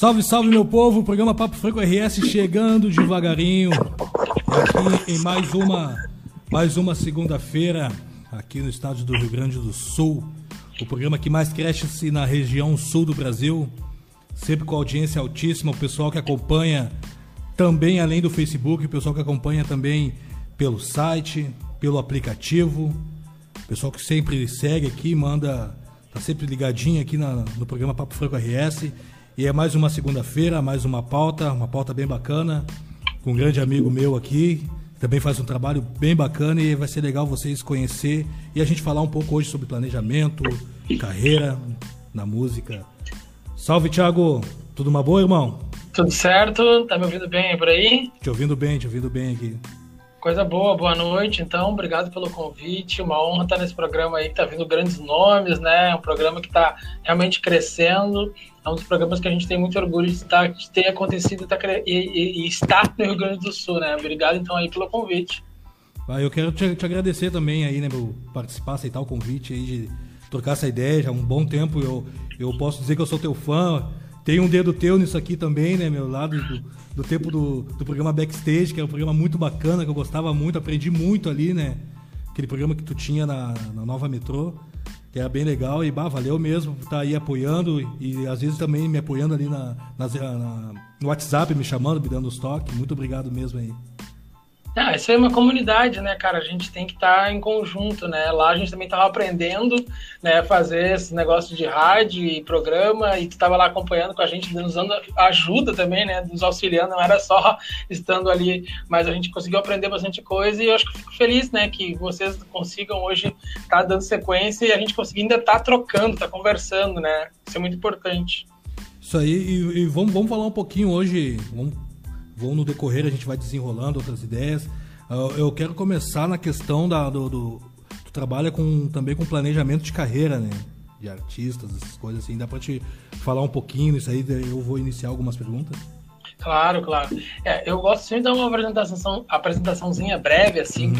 Salve, salve, meu povo! O programa Papo Franco RS chegando devagarinho aqui em mais uma, mais uma segunda-feira aqui no estado do Rio Grande do Sul. O programa que mais cresce na região sul do Brasil, sempre com audiência altíssima. O pessoal que acompanha também além do Facebook, o pessoal que acompanha também pelo site, pelo aplicativo. O pessoal que sempre segue aqui, manda, tá sempre ligadinho aqui na, no programa Papo Franco RS. E é mais uma segunda-feira, mais uma pauta, uma pauta bem bacana, com um grande amigo meu aqui, também faz um trabalho bem bacana e vai ser legal vocês conhecer e a gente falar um pouco hoje sobre planejamento, carreira na música. Salve, Thiago! Tudo uma boa, irmão? Tudo certo? Tá me ouvindo bem por aí? Te ouvindo bem, te ouvindo bem aqui. Coisa boa, boa noite. Então, obrigado pelo convite. Uma honra estar nesse programa aí que tá vindo grandes nomes, né? É um programa que está realmente crescendo. É um dos programas que a gente tem muito orgulho de, estar, de ter acontecido tá, e, e, e, estar no Rio Grande do Sul, né? Obrigado então aí pelo convite. Ah, eu quero te, te, agradecer também aí, né, por participar, aceitar o convite aí de trocar essa ideia já há um bom tempo. Eu, eu posso dizer que eu sou teu fã. Tem um dedo teu nisso aqui também, né, meu lado do, do tempo do, do programa Backstage, que é um programa muito bacana, que eu gostava muito, aprendi muito ali, né? Aquele programa que tu tinha na, na Nova Metrô, que era bem legal. E, bah, valeu mesmo por estar aí apoiando e às vezes também me apoiando ali na, na, na no WhatsApp, me chamando, me dando os toques. Muito obrigado mesmo aí. Ah, isso é uma comunidade, né, cara? A gente tem que estar tá em conjunto, né? Lá a gente também estava aprendendo, né, fazer esse negócio de rádio e programa, e tu estava lá acompanhando com a gente, nos dando ajuda também, né, nos auxiliando, não era só estando ali, mas a gente conseguiu aprender bastante coisa e eu acho que fico feliz, né, que vocês consigam hoje estar tá dando sequência e a gente conseguir ainda estar tá trocando, estar tá conversando, né? Isso é muito importante. Isso aí, e, e vamos, vamos falar um pouquinho hoje, vamos vão no decorrer, a gente vai desenrolando outras ideias. Uh, eu quero começar na questão da, do, do. Tu trabalha com, também com planejamento de carreira, né? De artistas, essas coisas assim. Dá pra te falar um pouquinho isso aí? Eu vou iniciar algumas perguntas. Claro, claro. É, eu gosto sempre de dar uma apresentação, apresentaçãozinha breve, assim, uhum.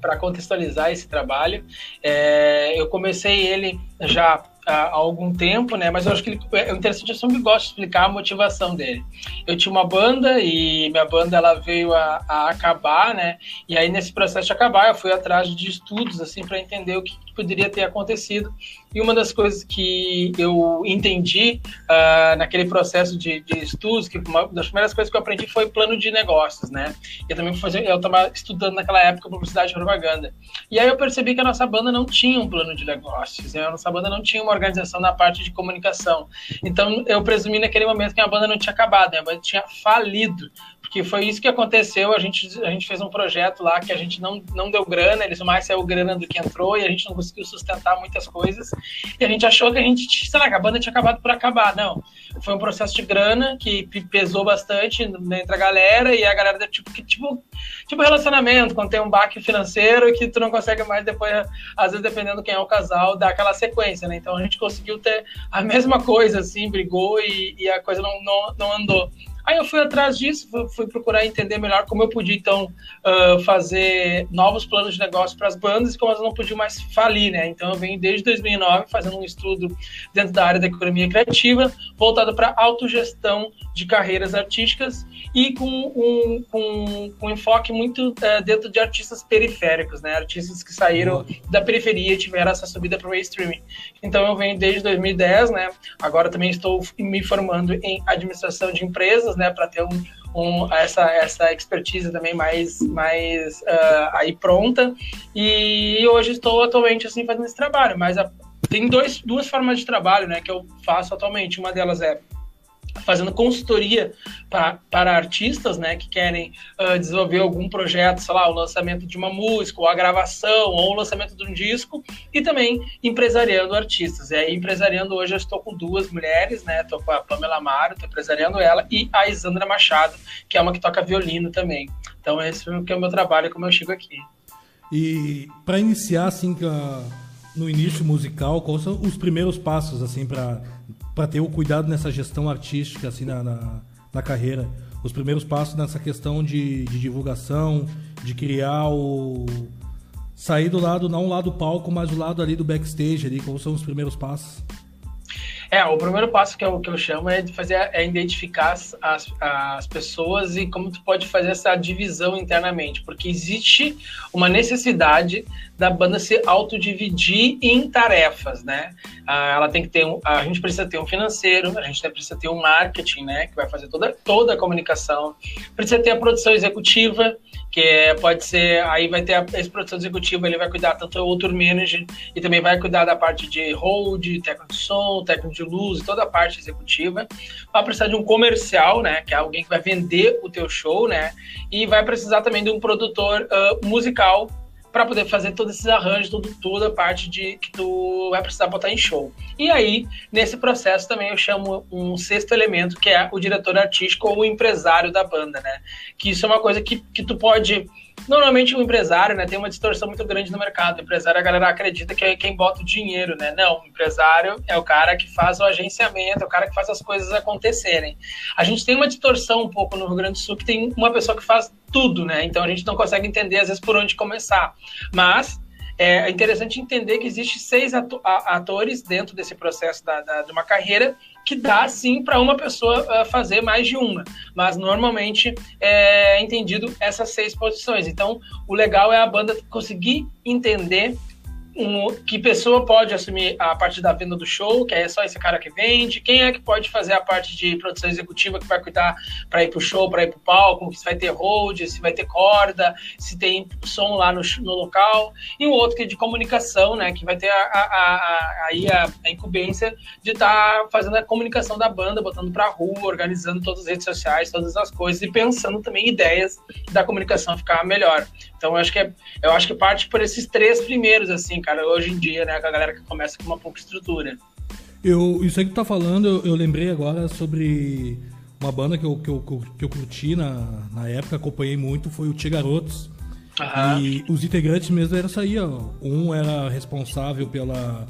para contextualizar esse trabalho. É, eu comecei ele já há algum tempo, né? Mas eu acho que ele, é interessante, eu sempre gosto de explicar a motivação dele. Eu tinha uma banda e minha banda ela veio a, a acabar, né? E aí nesse processo de acabar, eu fui atrás de estudos assim para entender o que poderia ter acontecido. E uma das coisas que eu entendi uh, naquele processo de, de, estudos, que uma das primeiras coisas que eu aprendi foi plano de negócios, né? Eu também fazer, eu estava estudando naquela época publicidade e propaganda. E aí eu percebi que a nossa banda não tinha um plano de negócios, né? a nossa banda não tinha uma organização na parte de comunicação. Então eu presumi naquele momento que a banda não tinha acabado, né? a banda tinha falido que foi isso que aconteceu. A gente, a gente fez um projeto lá que a gente não, não deu grana, eles mais saiu grana do que entrou e a gente não conseguiu sustentar muitas coisas. E a gente achou que a gente, sei lá, a banda tinha acabado por acabar. Não. Foi um processo de grana que pesou bastante entre a galera e a galera, tipo, que, tipo, tipo relacionamento, quando tem um baque financeiro que tu não consegue mais depois, às vezes, dependendo quem é o casal, dar aquela sequência, né? Então a gente conseguiu ter a mesma coisa, assim, brigou e, e a coisa não, não, não andou. Aí eu fui atrás disso, fui, procurar entender melhor como eu podia, então, uh, fazer novos planos de negócio para as bandas e como elas não podiam mais falir, né? Então eu venho desde 2009 fazendo um estudo dentro da área da economia criativa, voltado para autogestão de carreiras artísticas e com um, com, com um enfoque muito uh, dentro de artistas periféricos, né? Artistas que saíram da periferia e tiveram essa subida para o mainstream. Então eu venho desde 2010, né? Agora também estou me formando em administração de empresas, né, para ter um, um, essa, essa expertise também mais, mais uh, aí pronta. E hoje estou atualmente assim fazendo esse trabalho, mas a, tem dois, duas formas de trabalho, né, que eu faço atualmente. Uma delas é fazendo consultoria para artistas, né, que querem uh, desenvolver algum projeto, sei lá, o lançamento de uma música, ou a gravação, ou o lançamento de um disco, e também empresariando artistas. E aí, empresariando hoje eu estou com duas mulheres, né, estou com a Pamela Amaro, estou empresariando ela, e a Isandra Machado, que é uma que toca violino também. Então esse é o meu trabalho, como eu chego aqui. E para iniciar, assim, no início musical, quais são os primeiros passos, assim, para para ter o cuidado nessa gestão artística assim na, na, na, carreira. Os primeiros passos nessa questão de, de, divulgação de criar o sair do lado não o lado palco mas o lado ali do backstage ali quais são os primeiros passos É, o primeiro passo que eu, que eu chamo é de fazer é identificar as, as, as, pessoas e como tu pode fazer essa divisão internamente, porque existe uma necessidade da banda se autodividir em tarefas, né? Ah, ela tem que ter um, a gente precisa ter um financeiro, a gente precisa ter um marketing, né, que vai fazer toda toda a comunicação, precisa ter a produção executiva, que pode ser, aí vai ter a, esse produção executiva, ele vai cuidar tanto do tour manager e também vai cuidar da parte de hold, técnico de som, técnico de luz, toda a parte executiva. Vai precisar de um comercial, né, que é alguém que vai vender o teu show, né, e vai precisar também de um produtor uh, musical para poder fazer todos esses arranjos, tudo, toda a parte de que tu vai precisar botar em show. E aí, nesse processo também eu chamo um sexto elemento, que é o diretor artístico ou o empresário da banda, né? Que isso é uma coisa que, que tu pode Normalmente o empresário, né, tem uma distorção muito grande no mercado. O empresário, a galera acredita que é quem bota o dinheiro, né? Não, o empresário é o cara que faz o agenciamento, é o cara que faz as coisas acontecerem. A gente tem uma distorção um pouco no Rio Grande do Sul que tem uma pessoa que faz tudo, né? Então a gente não consegue entender às vezes por onde começar. Mas é interessante entender que existe seis atores dentro desse processo da, da, de uma carreira que dá sim para uma pessoa uh, fazer mais de uma, mas normalmente é entendido essas seis posições. Então, o legal é a banda conseguir entender um, que pessoa pode assumir a parte da venda do show, que é só esse cara que vende, quem é que pode fazer a parte de produção executiva que vai cuidar para ir pro show, para ir pro palco, se vai ter hold, se vai ter corda, se tem som lá no, no local, e o outro que é de comunicação, né, que vai ter a, a, a, a incumbência de estar tá fazendo a comunicação da banda, botando pra rua, organizando todas as redes sociais, todas as coisas, e pensando também ideias da comunicação ficar melhor. Então, eu acho que, é, eu acho que parte por esses três primeiros, assim, cara, hoje em dia, né? Com a galera que começa com uma pouca estrutura. Eu, isso aí que tu tá falando, eu, eu lembrei agora sobre uma banda que eu, que eu, que eu curti na, na época, acompanhei muito, foi o Tia Garotos. E os integrantes mesmo eram isso aí, ó. Um era responsável pela,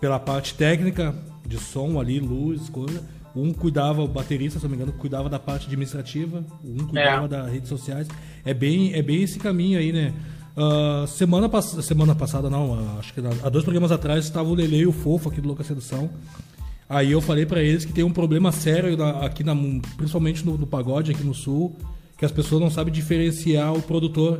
pela parte técnica de som ali, luz, coisa. Um cuidava, o baterista, se não me engano, cuidava da parte administrativa, um cuidava é. das redes sociais. É bem, é bem esse caminho aí, né? Uh, semana, pass semana passada, não, uh, acho que há dois programas atrás estava o Lele e o Fofo aqui do Louca Sedução. Aí eu falei para eles que tem um problema sério na, aqui, na, principalmente no, no, pagode aqui no sul, que as pessoas não sabem diferenciar o produtor.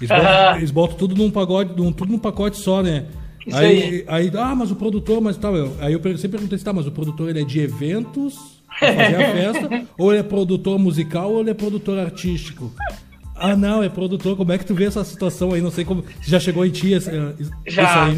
Eles, botam, eles botam tudo num pagode, num, tudo num pacote só, né? Isso aí, aí. aí, ah, mas o produtor, mas tal. Eu, aí eu sempre perguntei tá, mas o produtor ele é de eventos, pra fazer a festa, ou ele é produtor musical ou ele é produtor artístico? Ah, não, é produtor. Como é que tu vê essa situação aí? Não sei como. Já chegou em ti esse, já,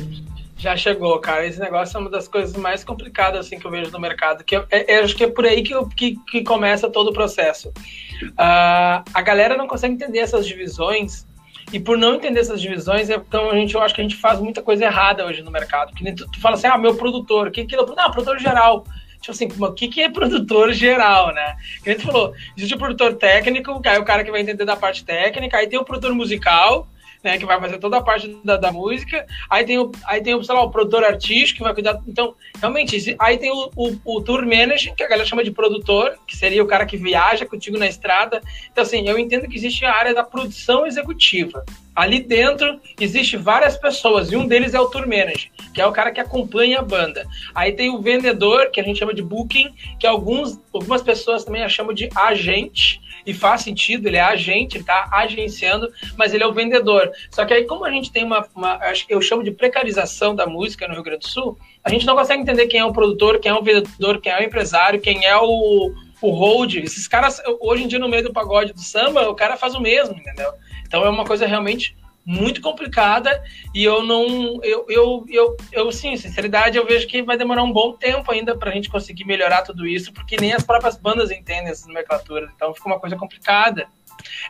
já chegou, cara. Esse negócio é uma das coisas mais complicadas assim que eu vejo no mercado. Que eu, é, é acho que é por aí que, eu, que, que começa todo o processo. Uh, a galera não consegue entender essas divisões. E por não entender essas divisões, então a gente, eu acho que a gente faz muita coisa errada hoje no mercado. Que tu, tu fala assim, ah, meu produtor, que que é? Não, produtor geral tipo assim, o que, que é produtor geral, né? Que a gente falou, existe o produtor técnico, que é o cara que vai entender da parte técnica, aí tem o produtor musical, né, que vai fazer toda a parte da, da música. Aí tem, o, aí tem o, sei lá, o produtor artístico que vai cuidar. Então, realmente, aí tem o, o, o, tour manager, que a galera chama de produtor, que seria o cara que viaja contigo na estrada. Então, assim, eu entendo que existe a área da produção executiva. Ali dentro existe várias pessoas, e um deles é o tour manager, que é o cara que acompanha a banda. Aí tem o vendedor, que a gente chama de booking, que alguns, algumas pessoas também chamam de agente, e faz sentido, ele é agente, ele está agenciando, mas ele é o vendedor. Só que aí, como a gente tem uma, uma, eu chamo de precarização da música no Rio Grande do Sul, a gente não consegue entender quem é o produtor, quem é o vendedor, quem é o empresário, quem é o, o hold. Esses caras, hoje em dia, no meio do pagode do samba, o cara faz o mesmo, entendeu? Então é uma coisa realmente muito complicada e eu não eu, eu, eu, eu sim, sinceridade, eu vejo que vai demorar um bom tempo ainda para a gente conseguir melhorar tudo isso, porque nem as próprias bandas entendem essas nomenclaturas, então fica uma coisa complicada.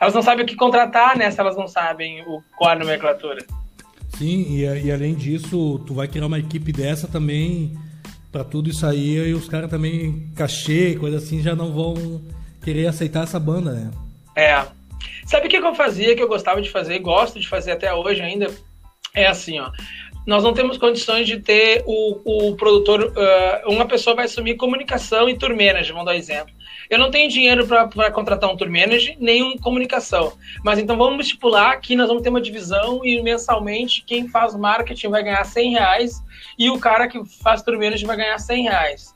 Elas não sabem o que contratar, né, se elas não sabem o, qual a nomenclatura. Sim, e, e além disso, tu vai criar uma equipe dessa também para tudo isso aí e os caras também, cachê, coisa assim, já não vão querer aceitar essa banda, né? É, Sabe o que eu fazia, que eu gostava de fazer, gosto de fazer até hoje ainda? É assim, ó. Nós não temos condições de ter o, o produtor, uh, uma pessoa vai assumir comunicação e tour manager, vamos dar exemplo. eu não tenho dinheiro para contratar um tour manager, nem um comunicação. Mas então vamos estipular que nós vamos ter uma divisão e mensalmente quem faz marketing vai ganhar 100 reais e o cara que faz tour manager vai ganhar 100 reais.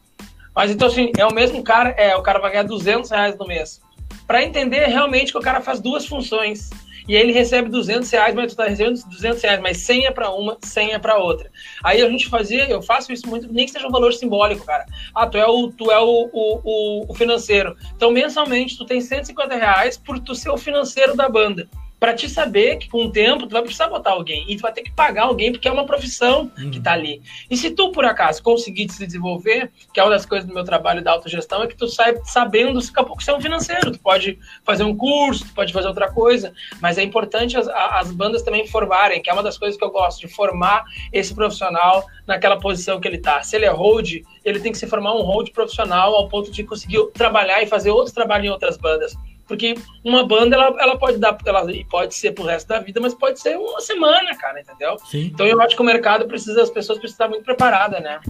Mas então, assim, é o mesmo cara? É, o cara vai ganhar 200 reais no mês. Para entender realmente que o cara faz duas funções e aí ele recebe 200 reais, mas tu tá recebendo 200 reais, mas 100 é para uma, 100 é para outra. Aí a gente fazia, eu faço isso muito, nem que seja um valor simbólico, cara. Ah, tu é o, tu é o, o, o financeiro. Então, mensalmente, tu tem 150 reais por tu ser o financeiro da banda para te saber que com o tempo tu vai precisar botar alguém e tu vai ter que pagar alguém porque é uma profissão uhum. que tá ali. E se tu por acaso conseguir se desenvolver, que é uma das coisas do meu trabalho da autogestão, é que tu sai sabendo daqui a pouco ser um financeiro, tu pode fazer um curso, tu pode fazer outra coisa, mas é importante as, as bandas também formarem, que é uma das coisas que eu gosto de formar esse profissional naquela posição que ele tá. Se ele é hold, ele tem que se formar um hold profissional ao ponto de conseguir trabalhar e fazer outros trabalhos em outras bandas. Porque uma banda, ela, ela pode dar, ela pode ser pro resto da vida, mas pode ser uma semana, cara, entendeu? Sim. Então eu acho que o mercado precisa, as pessoas precisam estar muito preparadas, né?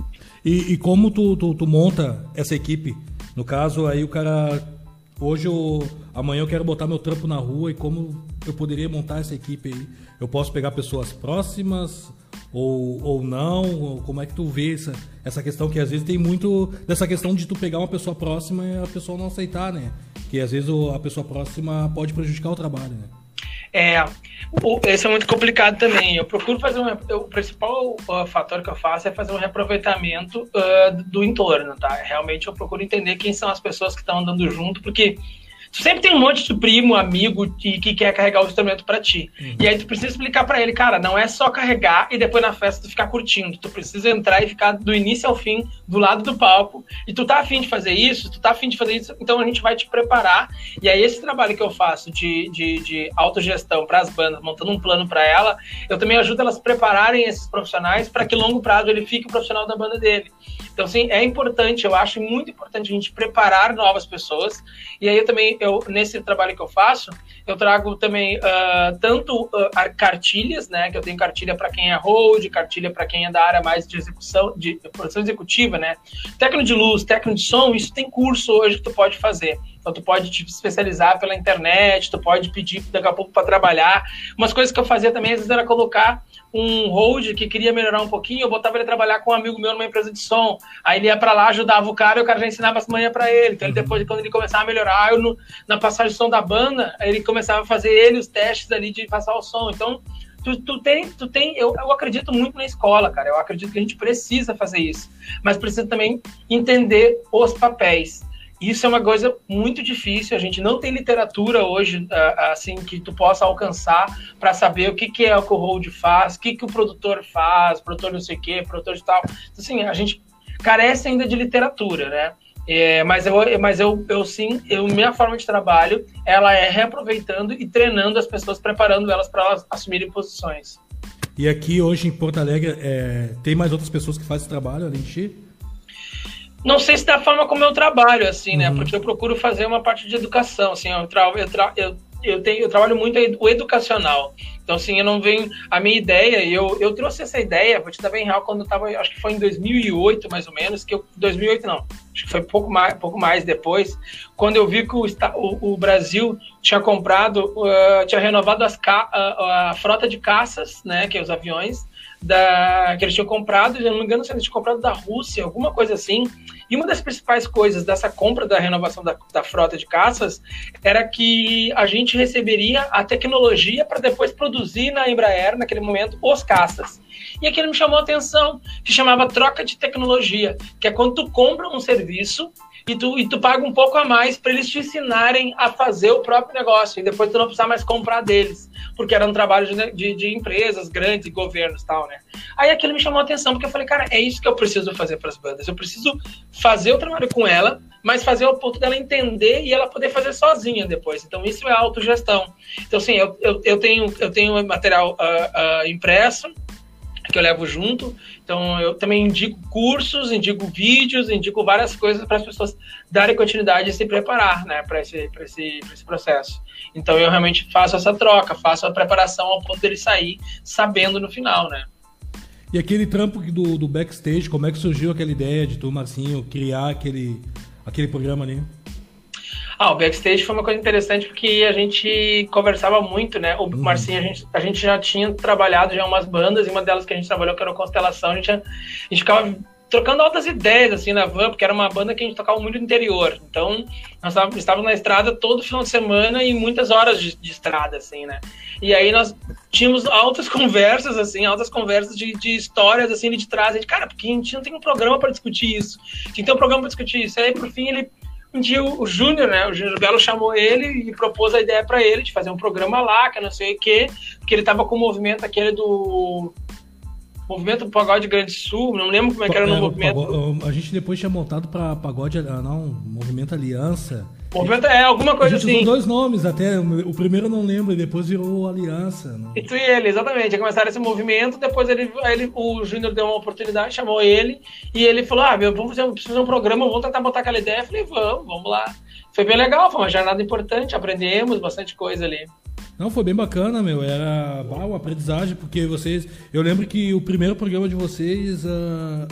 E, e como tu, tu, tu, monta essa equipe? No caso, aí o cara. Hoje, eu, amanhã eu quero botar meu trampo na rua e como eu poderia montar essa equipe aí? Eu posso pegar pessoas próximas ou, ou não? Como é que tu vê essa, essa questão que às vezes tem muito dessa questão de tu pegar uma pessoa próxima e a pessoa não aceitar, né? Que às vezes a pessoa próxima pode prejudicar o trabalho, né? É, esse é muito complicado também. Eu procuro fazer um. O principal uh, fator que eu faço é fazer um reaproveitamento uh, do entorno, tá? Realmente eu procuro entender quem são as pessoas que estão andando junto, porque Tu sempre tem um monte de primo, amigo que, que quer carregar o instrumento para ti. Uhum. E aí tu precisa explicar para ele, cara, não é só carregar e depois na festa tu ficar curtindo. Tu precisa entrar e ficar do início ao fim, do lado do palco. E tu tá afim de fazer isso, tu tá afim de fazer isso, então a gente vai te preparar. E aí esse trabalho que eu faço de, de, de autogestão para as bandas, montando um plano para ela, eu também ajudo elas a prepararem esses profissionais para que longo prazo ele fique o profissional da banda dele. Então, sim, é importante, eu acho muito importante a gente preparar novas pessoas. E aí eu também eu, nesse trabalho que eu faço, eu trago também uh, tanto uh, cartilhas, né? Que eu tenho cartilha para quem é hold, cartilha para quem é da área mais de execução, de produção executiva, né? Técnico de luz, técnico de som, isso tem curso hoje que tu pode fazer. Então, tu pode te especializar pela internet, tu pode pedir daqui a pouco para trabalhar. Umas coisas que eu fazia também, às vezes, era colocar um hold que queria melhorar um pouquinho, eu botava ele trabalhar com um amigo meu numa empresa de som. Aí ele ia para lá, ajudava o cara e o cara já ensinava as manhãs para ele. Então, ele, uhum. depois, quando ele começava a melhorar, eu, no, na passagem de som da banda, ele começava a fazer ele os testes ali de passar o som. Então, Tu, tu, tem, tu tem eu, eu acredito muito na escola, cara. Eu acredito que a gente precisa fazer isso, mas precisa também entender os papéis. Isso é uma coisa muito difícil. A gente não tem literatura hoje assim que tu possa alcançar para saber o que, que é o hold faz, o que, que o produtor faz, produtor não sei o quê, produtor de tal. Assim, a gente carece ainda de literatura, né? É, mas eu, mas eu, eu sim, eu, minha forma de trabalho, ela é reaproveitando e treinando as pessoas, preparando elas para elas assumirem posições. E aqui hoje em Porto Alegre, é, tem mais outras pessoas que fazem esse trabalho além de ti? Não sei se da forma como eu trabalho, assim, né? uhum. Porque eu procuro fazer uma parte de educação, assim, eu, tra eu, tra eu, eu, tenho, eu trabalho muito o educacional. Então, assim, eu não venho. A minha ideia, eu, eu trouxe essa ideia, vou te dar bem real, quando eu tava, acho que foi em 2008, mais ou menos, que eu. 2008 não, acho que foi pouco mais, pouco mais depois, quando eu vi que o, o, o Brasil tinha comprado, uh, tinha renovado as, a, a frota de caças, né, que é os aviões, da, que eles tinham comprado, se não me engano, eles tinham comprado da Rússia, alguma coisa assim. E uma das principais coisas dessa compra da renovação da, da frota de caças era que a gente receberia a tecnologia para depois produzir na Embraer, naquele momento, os caças. E aquilo me chamou a atenção, que chamava troca de tecnologia, que é quando tu compra um serviço e tu, e tu paga um pouco a mais para eles te ensinarem a fazer o próprio negócio e depois tu não precisar mais comprar deles, porque era um trabalho de, de, de empresas grandes, governos tal, né? Aí aquilo me chamou a atenção, porque eu falei, cara, é isso que eu preciso fazer para as bandas. Eu preciso fazer o trabalho com ela, mas fazer ao ponto dela entender e ela poder fazer sozinha depois. Então isso é autogestão. Então, assim, eu, eu, eu tenho, eu tenho material uh, uh, impresso, que eu levo junto. Então, eu também indico cursos, indico vídeos, indico várias coisas para as pessoas darem continuidade e se preparar né, para esse, esse, esse processo. Então, eu realmente faço essa troca, faço a preparação ao ponto dele sair sabendo no final, né? E aquele trampo do, do backstage, como é que surgiu aquela ideia de tu, Marcinho, criar aquele, aquele programa ali? Ah, o backstage foi uma coisa interessante porque a gente conversava muito, né? O uhum. Marcinho, a gente, a gente já tinha trabalhado já umas bandas, e uma delas que a gente trabalhou, que era o Constelação, a gente, a gente ficava trocando altas ideias, assim, na van, porque era uma banda que a gente tocava muito no interior. Então, nós estávamos na estrada todo final de semana e muitas horas de, de, estrada, assim, né? E aí nós tínhamos altas conversas, assim, altas conversas de, de histórias, assim, de trás. de, cara, porque a gente não tem um programa para discutir isso. Tinha que ter um programa para discutir isso. Aí, por fim, ele um dia o, Júnior, né, o Júnior Belo chamou ele e propôs a ideia para ele de fazer um programa lá, que não sei o quê, porque ele tava com o movimento aquele do movimento Pagode Grande Sul, não lembro como é que era no é, movimento. a gente depois tinha montado para Pagode, ah, não, Movimento Aliança. Movimento é alguma coisa a gente assim. Usou dois nomes até, o primeiro eu não lembro, e depois virou Aliança. Não. Isso e ele, exatamente. Começaram esse movimento, depois ele, ele o Júnior deu uma oportunidade, chamou ele, e ele falou: Ah, meu, vamos fazer, fazer um programa, vamos tentar botar aquela ideia. Eu falei, vamos, vamos lá. Foi bem legal, foi uma jornada importante, aprendemos bastante coisa ali. Não, foi bem bacana, meu. Era bah, uma aprendizagem, porque vocês. Eu lembro que o primeiro programa de vocês. Uh,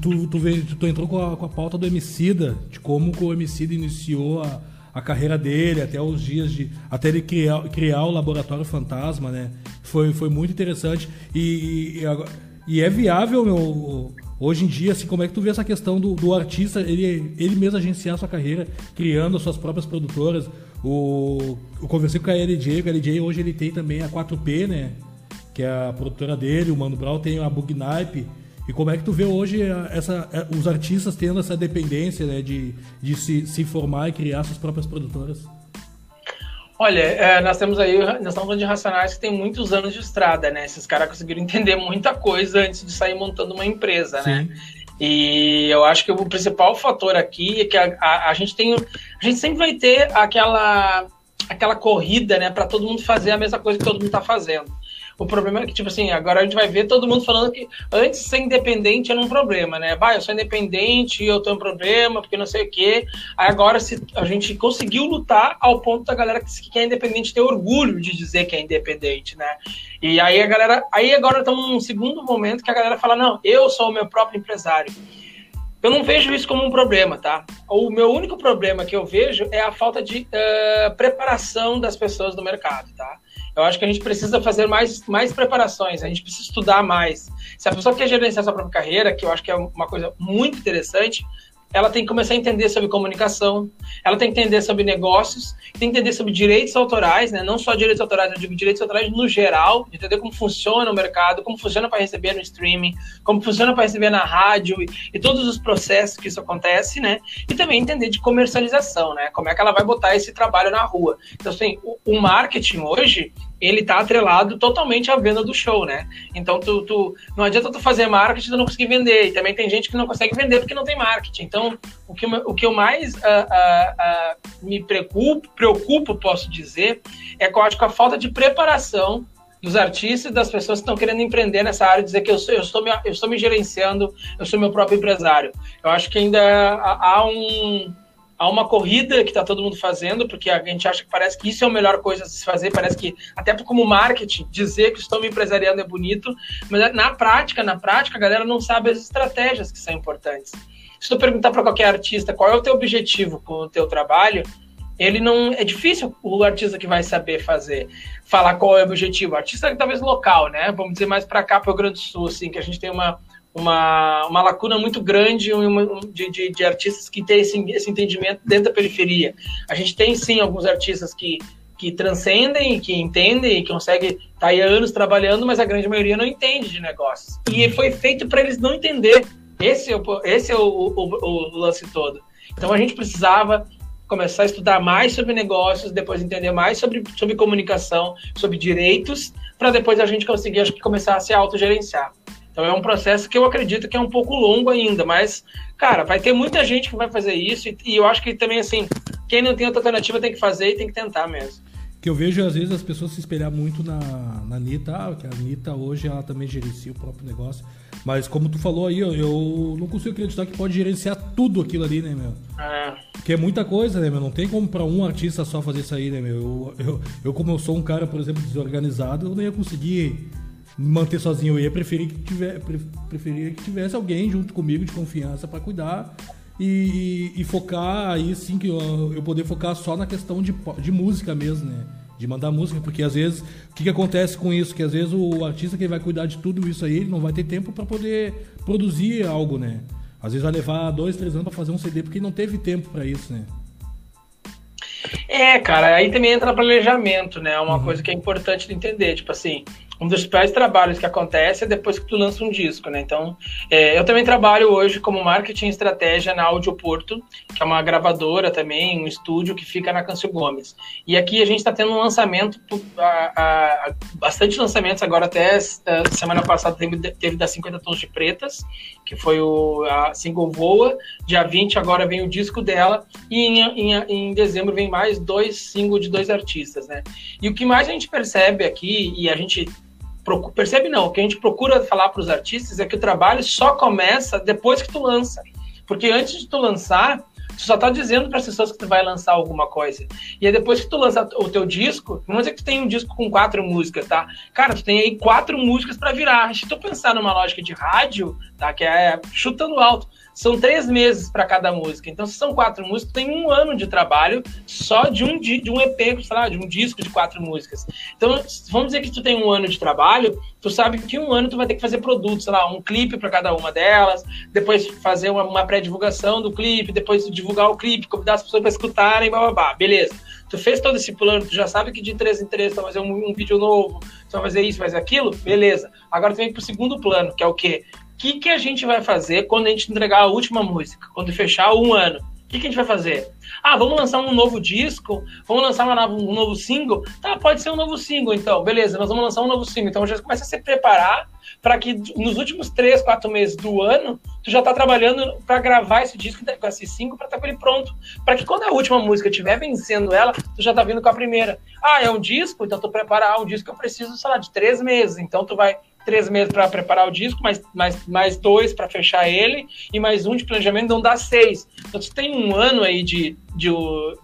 tu, tu, veio, tu, entrou com a, com a pauta do Emicida, de como o Emicida iniciou a, a carreira dele, até os dias de. Até ele criar, criar o Laboratório Fantasma, né? Foi, foi muito interessante. E, e, e é viável, meu. Hoje em dia, assim, como é que tu vê essa questão do, do artista, ele, ele mesmo agenciar a sua carreira, criando as suas próprias produtoras? O, eu conversei com a LJ, o LJ hoje ele tem também a 4P, né? Que é a produtora dele, o Mano Brown tem a Bugnipe. E como é que tu vê hoje essa, os artistas tendo essa dependência né, de, de se, se formar e criar suas próprias produtoras? Olha, é, nós temos aí, nós estamos falando de Racionais que tem muitos anos de estrada, né? Esses caras conseguiram entender muita coisa antes de sair montando uma empresa, né? Sim. né? E eu acho que o principal fator aqui é que a, a, a gente tem, a gente sempre vai ter aquela aquela corrida, né, para todo mundo fazer a mesma coisa que todo mundo está fazendo. O problema é que, tipo assim, agora a gente vai ver todo mundo falando que antes ser independente era um problema, né? Bah, eu sou independente, eu tenho um problema, porque não sei o quê. Aí agora se a gente conseguiu lutar ao ponto da galera que, que é independente ter orgulho de dizer que é independente, né? E aí a galera. Aí agora estamos num segundo momento que a galera fala: não, eu sou o meu próprio empresário. Eu não vejo isso como um problema, tá? O meu único problema que eu vejo é a falta de uh, preparação das pessoas do mercado, tá? Eu acho que a gente precisa fazer mais, mais preparações, a gente precisa estudar mais. Se a pessoa quer gerenciar sua própria carreira, que eu acho que é uma coisa muito interessante, ela tem que começar a entender sobre comunicação, ela tem que entender sobre negócios, tem que entender sobre direitos autorais, né? não só direitos autorais, eu digo direitos autorais no geral, entender como funciona o mercado, como funciona para receber no streaming, como funciona para receber na rádio e, e, todos os processos que isso acontece, né? E também entender de comercialização, né? Como é que ela vai botar esse trabalho na rua. Então, assim, o, o marketing hoje, ele tá atrelado totalmente à venda do show, né? Então, tu, tu, não adianta tu fazer marketing e tu não conseguir vender. E também tem gente que não consegue vender porque não tem marketing. Então, o que, o que eu mais uh, uh, uh, me preocupo, preocupo, posso dizer, é com a falta de preparação dos artistas e das pessoas que estão querendo empreender nessa área, dizer que eu, sou, eu, estou me, eu estou me gerenciando, eu sou meu próprio empresário. Eu acho que ainda há um há uma corrida que está todo mundo fazendo, porque a gente acha que parece que isso é a melhor coisa a se fazer, parece que, até como marketing, dizer que estou me empresariando é bonito, mas na prática, na prática, a galera não sabe as estratégias que são importantes. Se tu perguntar para qualquer artista qual é o teu objetivo com o teu trabalho, ele não é difícil o artista que vai saber fazer falar qual é o objetivo o artista talvez local né vamos dizer mais para cá para o Grande Sul assim que a gente tem uma uma, uma lacuna muito grande de, de, de, artistas que têm esse, esse entendimento dentro da periferia. A gente tem sim alguns artistas que, que transcendem, que entendem e que conseguem estar tá aí há anos trabalhando, mas a grande maioria não entende de negócios. E foi feito para eles não entender. Esse é, o, esse é o, o, o lance todo. Então a gente precisava começar a estudar mais sobre negócios, depois entender mais sobre, sobre comunicação, sobre direitos, para depois a gente conseguir, acho que, começar a se autogerenciar. Então é um processo que eu acredito que é um pouco longo ainda, mas, cara, vai ter muita gente que vai fazer isso e, e eu acho que também, assim, quem não tem outra alternativa tem que fazer e tem que tentar mesmo. Que eu vejo, às vezes, as pessoas se espelhar muito na, na Anitta, ah, que a Anitta hoje ela também gerencia o próprio negócio. Mas como tu falou aí, eu, eu não consigo acreditar que pode gerenciar tudo aquilo ali, né, meu? É. Porque é muita coisa, né, meu? Não tem como pra um artista só fazer isso aí, né, meu? Eu, eu, eu como eu sou um cara, por exemplo, desorganizado, eu não ia conseguir manter sozinho. Eu ia preferir que, tiver, preferir que tivesse alguém junto comigo de confiança para cuidar e, e, focar aí sim que eu, eu, poder focar só na questão de, de música mesmo, né? De mandar música, porque às vezes o que, que acontece com isso? Que às vezes o artista que vai cuidar de tudo isso aí, ele não vai ter tempo para poder produzir algo, né? Às vezes vai levar dois, três anos para fazer um CD porque não teve tempo para isso, né? É, cara, aí também entra planejamento, né? É uma uhum. coisa que é importante de entender. Tipo assim, um dos principais trabalhos que acontece é depois que tu lança um disco, né? Então, é, eu também trabalho hoje como marketing estratégia na Audio Porto, que é uma gravadora também, um estúdio que fica na Câncio Gomes. E aqui a gente está tendo um lançamento, a, a, a, bastante lançamentos agora até a, semana passada teve, teve das 50 Tons de Pretas, que foi o a single Voa. Dia 20 agora vem o disco dela e em, em, em dezembro vem mais dois singles de dois artistas, né? E o que mais a gente percebe aqui, e a gente percebe não, o que a gente procura falar para os artistas é que o trabalho só começa depois que tu lança. Porque antes de tu lançar, tu só tá dizendo para as pessoas que tu vai lançar alguma coisa. E aí depois que tu lança o teu disco, vamos dizer que tu tem um disco com quatro músicas, tá? Cara, tu tem aí quatro músicas para virar. Se tu pensar numa lógica de rádio, tá? Que é chutando alto são três meses para cada música. Então, se são quatro músicas, tem um ano de trabalho só de um, de um EP, sei lá, de um disco de quatro músicas. Então, vamos dizer que tu tem um ano de trabalho, tu sabe que um ano tu vai ter que fazer produtos, sei lá, um clipe para cada uma delas, depois fazer uma, uma pré-divulgação do clipe, depois divulgar o clipe, convidar as pessoas para escutarem, blá, beleza. Tu fez todo esse plano, tu já sabe que de três em três tu vai fazer um, um vídeo novo, tu vai fazer isso, fazer aquilo, beleza. Agora tu vem pro segundo plano, que é o quê? Que, que a gente vai fazer quando a gente entregar a última música, quando fechar um ano? O que, que a gente vai fazer? Ah, vamos lançar um novo disco? Vamos lançar um novo single? Tá, pode ser um novo single, então. Beleza, nós vamos lançar um novo single. Então já começa a se preparar para que nos últimos três, quatro meses do ano, tu já tá trabalhando para gravar esse disco com esse single para estar tá com ele pronto. Para que quando a última música estiver vencendo ela, tu já tá vindo com a primeira. Ah, é um disco? Então tu preparar um disco que eu preciso, sei lá, de três meses. Então tu vai três meses para preparar o disco, mais, mais, mais dois para fechar ele e mais um de planejamento, então dá seis. Então, você tem um ano aí de, de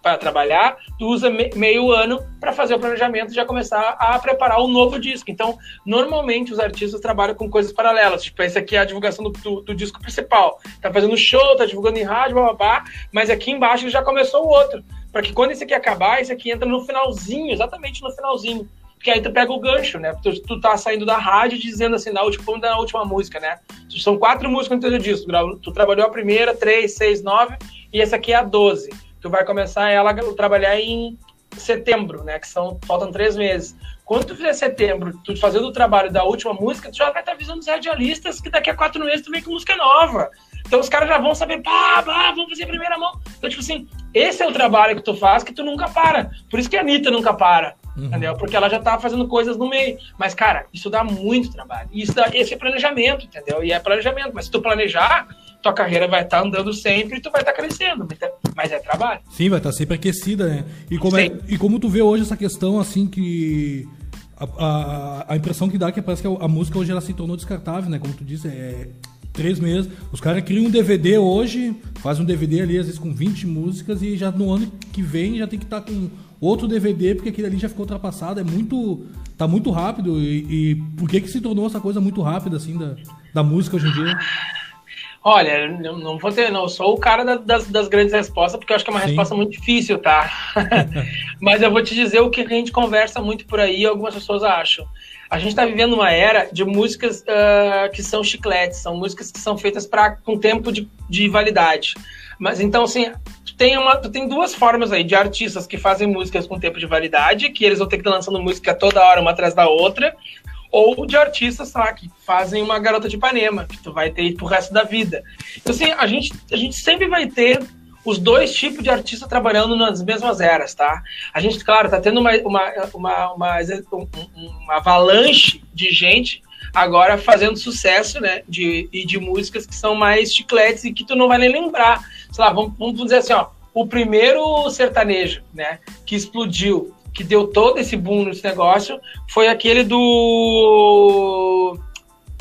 para trabalhar, tu usa me, meio ano para fazer o planejamento e já começar a preparar o novo disco. Então, normalmente os artistas trabalham com coisas paralelas. Tipo, esse aqui é a divulgação do, do, do disco principal. Tá fazendo show, tá divulgando em rádio, blá, blá, blá, mas aqui embaixo já começou o outro. Para que quando esse aqui acabar, esse aqui entra no finalzinho, exatamente no finalzinho. Porque aí tu pega o gancho, né? Tu, tu tá saindo da rádio dizendo assim, na última, na última música, né? São quatro músicas no teu disco. Tu trabalhou a primeira, três, seis, nove, e essa aqui é a doze. Tu vai começar ela trabalhar em setembro, né? Que são, faltam três meses. Quando tu fizer setembro, tu fazendo o trabalho da última música, tu já vai estar avisando os radialistas que daqui a quatro meses tu vem com música nova. Então os caras já vão saber, pá, pá, vamos fazer a primeira mão. Então, tipo assim, esse é o trabalho que tu faz que tu nunca para. Por isso que a Anitta nunca para. Uhum. Entendeu? Porque ela já tá fazendo coisas no meio. Mas, cara, isso dá muito trabalho. Isso dá, esse é planejamento, entendeu? E é planejamento. Mas se tu planejar, tua carreira vai estar tá andando sempre e tu vai estar tá crescendo. Mas é trabalho. Sim, vai estar tá sempre aquecida, né? E como, é, e como tu vê hoje essa questão, assim, que. A, a, a impressão que dá é que parece que a, a música hoje ela se tornou descartável, né? Como tu disse, é três meses. Os caras criam um DVD hoje, fazem um DVD ali, às vezes com 20 músicas, e já no ano que vem já tem que estar tá com outro DVD, porque aquele ali já ficou ultrapassado. É muito. tá muito rápido. E, e por que que se tornou essa coisa muito rápida, assim, da, da música hoje em dia? Olha, não vou ter, não. Eu sou o cara da, das, das, grandes respostas, porque eu acho que é uma Sim. resposta muito difícil, tá? Mas eu vou te dizer o que a gente conversa muito por aí algumas pessoas acham. A gente está vivendo uma era de músicas uh, que são chicletes, são músicas que são feitas para com tempo de, de validade. Mas então, assim, tu tem, uma, tu tem duas formas aí de artistas que fazem músicas com tempo de validade, que eles vão ter que estar lançando música toda hora, uma atrás da outra, ou de artistas, lá, que fazem uma garota de Ipanema, que tu vai ter pro resto da vida. Então, assim, a gente, a gente sempre vai ter os dois tipos de artista trabalhando nas mesmas eras, tá? A gente, claro, tá tendo uma, uma, uma, uma, uma avalanche de gente agora fazendo sucesso, né? De, e de músicas que são mais chicletes e que tu não vai nem lembrar. Sei lá, vamos, vamos dizer assim, ó. O primeiro sertanejo, né? Que explodiu, que deu todo esse boom nesse negócio, foi aquele do.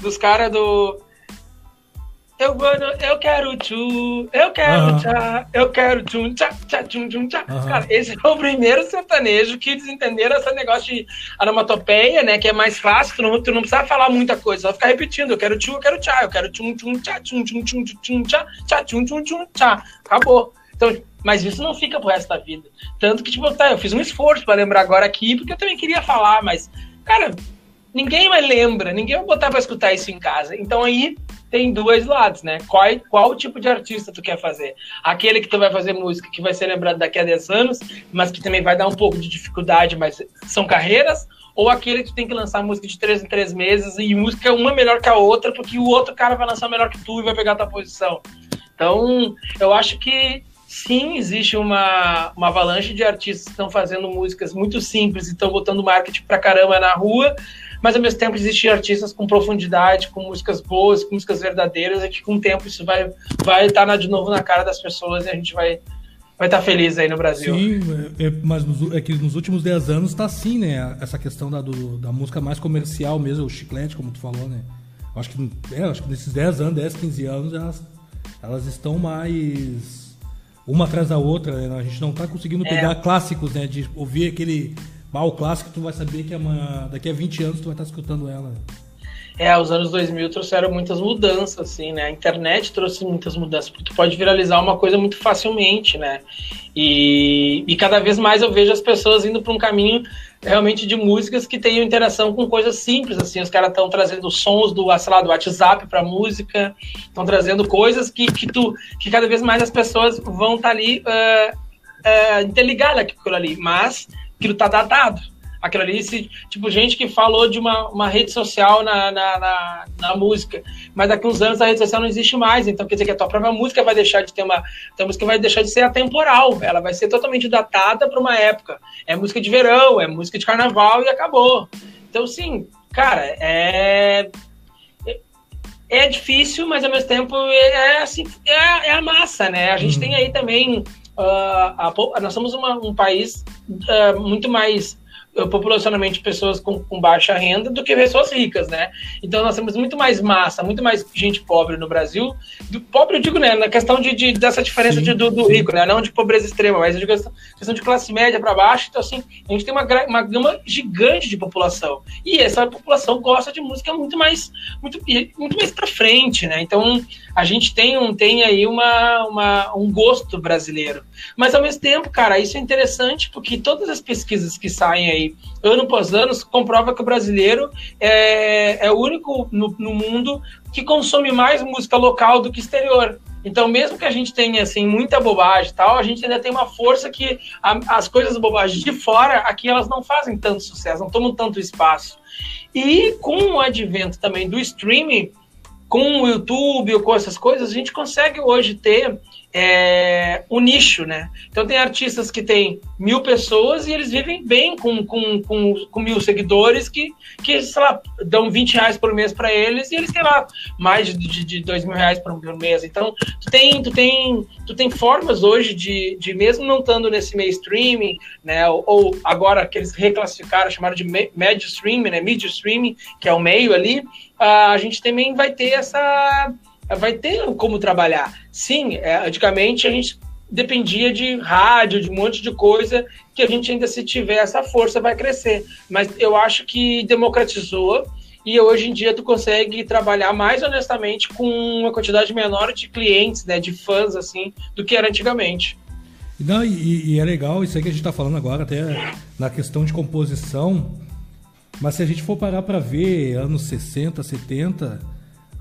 Dos caras do. Eu, eu quero tchu, eu quero uhum. tchá, eu quero tchum, tchá, tchá, tchum, tchum, tchá. Uhum. Cara, esse é o primeiro sertanejo que eles entenderam esse negócio de onomatopeia, né? Que é mais fácil, tu não, tu não precisa falar muita coisa, só ficar repetindo. Eu quero tchu, eu quero tchá, eu quero tchum, tchum, tchá, tchum, tchum, tchum, tchum, tchá, tchá, tchum, tchum, tchum, tchá. Acabou. Então, mas isso não fica pro resto da vida. Tanto que, tipo, tá, eu fiz um esforço para lembrar agora aqui, porque eu também queria falar, mas, cara, ninguém mais lembra, ninguém vai botar para escutar isso em casa. Então aí tem dois lados, né? Qual, qual tipo de artista tu quer fazer? Aquele que tu vai fazer música que vai ser lembrado daqui a 10 anos, mas que também vai dar um pouco de dificuldade, mas são carreiras? Ou aquele que tu tem que lançar música de três em três meses e música uma melhor que a outra, porque o outro cara vai lançar melhor que tu e vai pegar a tua posição? Então, eu acho que sim, existe uma, uma avalanche de artistas que estão fazendo músicas muito simples e estão botando marketing pra caramba na rua, mas ao mesmo tempo existem artistas com profundidade, com músicas boas, com músicas verdadeiras, e que com o tempo isso vai vai estar tá de novo na cara das pessoas e a gente vai vai estar tá feliz aí no Brasil. Sim, é, é, mas nos, é que nos últimos 10 anos está assim, né? Essa questão da, do, da música mais comercial mesmo, o chiclete, como tu falou, né? Acho que, é, acho que nesses 10 anos, 10, 15 anos, elas, elas estão mais uma atrás da outra, né? A gente não está conseguindo é. pegar clássicos, né? De ouvir aquele ah, o clássico tu vai saber que é uma, daqui a 20 anos tu vai estar escutando ela. É, os anos 2000 trouxeram muitas mudanças, assim, né? A internet trouxe muitas mudanças, porque tu pode viralizar uma coisa muito facilmente, né? E, e cada vez mais eu vejo as pessoas indo para um caminho realmente de músicas que tenham interação com coisas simples, assim, os caras estão trazendo sons do, sei lá, do WhatsApp para música, estão trazendo coisas que, que tu, que cada vez mais as pessoas vão estar tá ali uh, uh, interligadas com aquilo ali, mas aquilo tá datado. Aquilo ali, se, tipo, gente que falou de uma, uma rede social na, na, na, na, música, mas daqui uns anos a rede social não existe mais, então quer dizer que a tua própria música vai deixar de ter uma. A música vai deixar de ser atemporal, ela vai ser totalmente datada para uma época. É música de verão, é música de carnaval e acabou. Então, sim, cara, é. É difícil, mas ao mesmo tempo é, assim, é, é a massa, né? A gente uhum. tem aí também uh, a, nós somos uma, um país uh, muito mais populacionalmente pessoas com, com, baixa renda do que pessoas ricas, né? Então nós temos muito mais massa, muito mais gente pobre no Brasil. Do pobre eu digo, né? Na questão de, de dessa diferença de, do, do, rico, né? Não de pobreza extrema, mas de questão, questão de classe média para baixo. Então assim, a gente tem uma, uma gama gigante de população e essa população gosta de música muito mais, muito, muito mais para frente, né? Então a gente tem um tem aí uma, uma um gosto brasileiro, mas ao mesmo tempo, cara, isso é interessante porque todas as pesquisas que saem aí ano após ano, comprova que o brasileiro é, é o único no, no mundo que consome mais música local do que exterior. Então, mesmo que a gente tenha assim muita bobagem e tal, a gente ainda tem uma força que a, as coisas bobagens de fora aqui elas não fazem tanto sucesso, não tomam tanto espaço. E com o advento também do streaming, com o YouTube ou com essas coisas, a gente consegue hoje ter é, o nicho, né? Então tem artistas que têm mil pessoas e eles vivem bem com, com, com, com mil seguidores que, que, sei lá, dão 20 reais por mês para eles e eles têm lá mais de, de dois mil reais por mês. Então tu tem, tu tem, tu tem formas hoje de, de mesmo não estando nesse meio streaming, né? Ou, ou, agora que eles reclassificaram, chamaram de médio streaming, né? Media streaming, que é o meio ali, a gente também vai ter essa vai ter como trabalhar. Sim, é, antigamente a gente dependia de rádio, de um monte de coisa, que a gente ainda se tiver essa força vai crescer. Mas eu acho que democratizou e hoje em dia tu consegue trabalhar mais honestamente com uma quantidade menor de clientes, né, de fãs assim, do que era antigamente. Não, e, e é legal isso aí que a gente está falando agora, até na questão de composição. Mas se a gente for parar para ver anos 60, 70,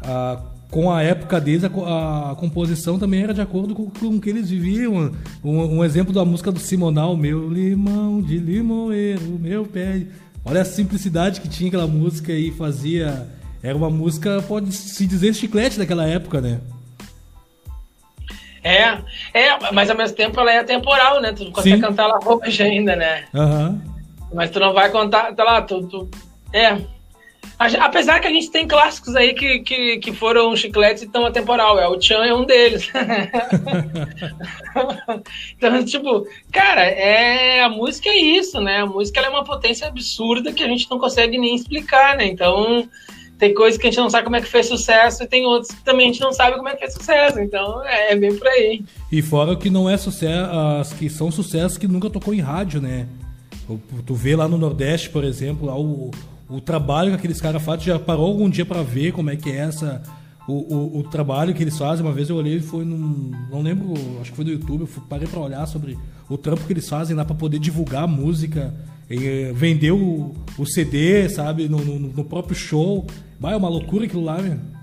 a com a época deles, a, a, composição também era de acordo com, com o que eles viviam. Um, um, exemplo da música do Simonal, meu limão de limoeiro, meu pé. Olha a simplicidade que tinha aquela música e fazia. Era uma música, pode se dizer, chiclete daquela época, né? É, é, mas ao mesmo tempo ela é temporal, né? Tu consegue Sim. cantar ela hoje ainda, né? Uhum. Mas tu não vai contar, tá lá, tu, tu é, Apesar que a gente tem clássicos aí que, que, que foram chicletes e estão atemporal. É, o Chan é um deles. então, tipo, cara, é, a música é isso, né? A música é uma potência absurda que a gente não consegue nem explicar, né? Então, Tem coisas que a gente não sabe como é que fez sucesso e tem outros que também a gente não sabe como é que fez sucesso. Então é, é bem por aí. E fora que não é sucesso, as que são sucessos que nunca tocou em rádio, né? Tu vê lá no Nordeste, por exemplo, lá o, o trabalho que aqueles caras fazem, já parou algum dia para ver como é que é essa. O, o, o, trabalho que eles fazem, uma vez eu olhei e foi num. Não lembro, acho que foi no YouTube, eu parei para olhar sobre o trampo que eles fazem lá para poder divulgar a música, eh, vender o, o CD, sabe, no, no, no próprio show. Vai, é uma loucura aquilo lá, meu.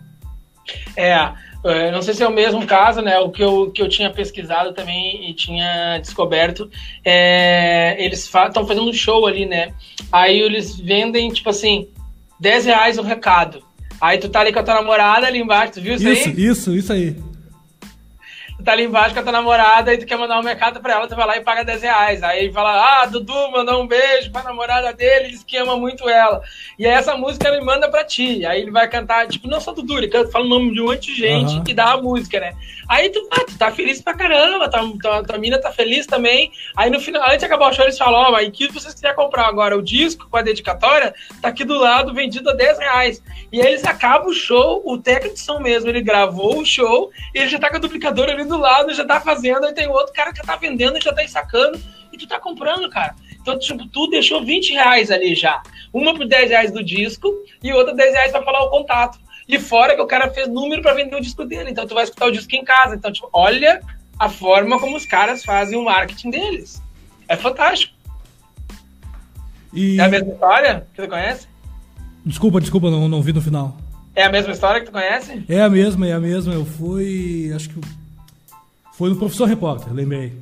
É, é, não sei se é o mesmo caso, né? O que eu, que eu tinha pesquisado também e tinha descoberto, é, eles estão fazendo um show ali, né? Aí eles vendem, tipo assim, 10 reais o recado. Aí tu tá ali com a tua namorada ali embaixo, tu viu isso, isso aí? Isso, isso aí tá ali embaixo com a tua namorada e tu quer mandar um mercado pra ela, tu vai lá e paga 10 reais. Aí fala, ah, Dudu mandou um beijo pra namorada dele, diz que ama muito ela. E aí essa música ele manda pra ti. Aí ele vai cantar, tipo, não só Dudu, ele canta, fala o nome de um monte de gente uhum. e dá a música, né? Aí tu, ah, tu tá feliz pra caramba, tua, tua, tua mina tá feliz também. Aí no final, antes de acabar o show, eles falam, ó, oh, mas que vocês quiserem comprar agora o disco com a dedicatória, tá aqui do lado, vendido a 10 reais. E aí eles acabam o show, o técnico de som mesmo, ele gravou o show, e ele já tá com a duplicadora ali do lado, já tá fazendo, aí tem outro cara que tá vendendo, já tá sacando, e tu tá comprando, cara. Então, tipo, tu deixou 20 reais ali já. Uma por 10 reais do disco e outra 10 reais pra falar o contato. E fora que o cara fez número para vender o disco dele. Então tu vai escutar o disco em casa. Então, tipo, olha a forma como os caras fazem o marketing deles. É fantástico. E... É a mesma história que tu conhece? Desculpa, desculpa, não, não vi no final. É a mesma história que tu conhece? É a mesma, é a mesma. Eu fui. Acho que. Foi no Professor Repórter, lembrei.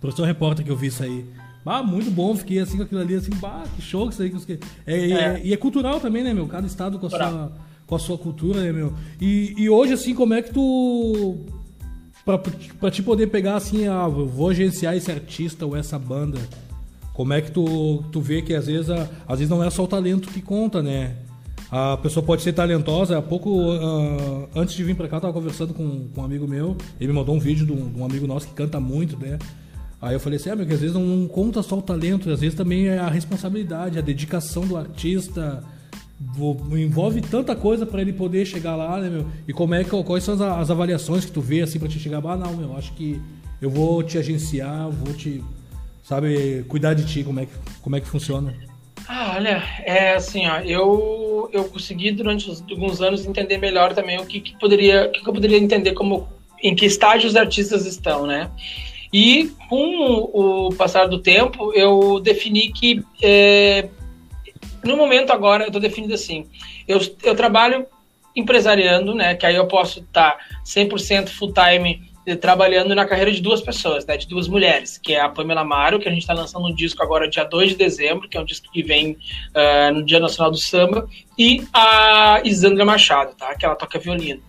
Professor Repórter que eu vi isso aí. Ah, muito bom, fiquei assim com aquilo ali, assim, bah, que show que isso aí. É, é. é, e é cultural também, né, meu? Cada estado com a sua com a sua cultura, né, meu? E, e hoje, assim, como é que tu. Pra, pra te poder pegar assim, ah, vou agenciar esse artista ou essa banda, como é que tu, tu vê que às vezes, às vezes não é só o talento que conta, né? A pessoa pode ser talentosa. Há pouco, uh, antes de vir pra cá, eu tava conversando com, com um amigo meu. Ele me mandou um vídeo de um, de um amigo nosso que canta muito, né? Aí eu falei assim, ah, meu, que às vezes não conta só o talento, às vezes também é a responsabilidade, a dedicação do artista, envolve tanta coisa para ele poder chegar lá, né, meu? E como é que quais são as, as avaliações que tu vê assim para te chegar, ah, não, meu, acho que eu vou te agenciar, vou te sabe, cuidar de ti, como é que como é que funciona? Ah, olha, é assim, ó, eu eu consegui durante alguns anos entender melhor também o que, que poderia, o que, eu poderia entender como em que estágio os artistas estão, né? E com o passar do tempo, eu defini que é, no momento agora, eu estou definido assim, eu, eu trabalho empresariando, né, que aí eu posso estar tá 100% full time trabalhando na carreira de duas pessoas, né, de duas mulheres, que é a Pamela Amaro, que a gente está lançando um disco agora dia 2 de dezembro, que é um disco que vem uh, no Dia Nacional do Samba, e a Isandra Machado, tá, que ela toca violino.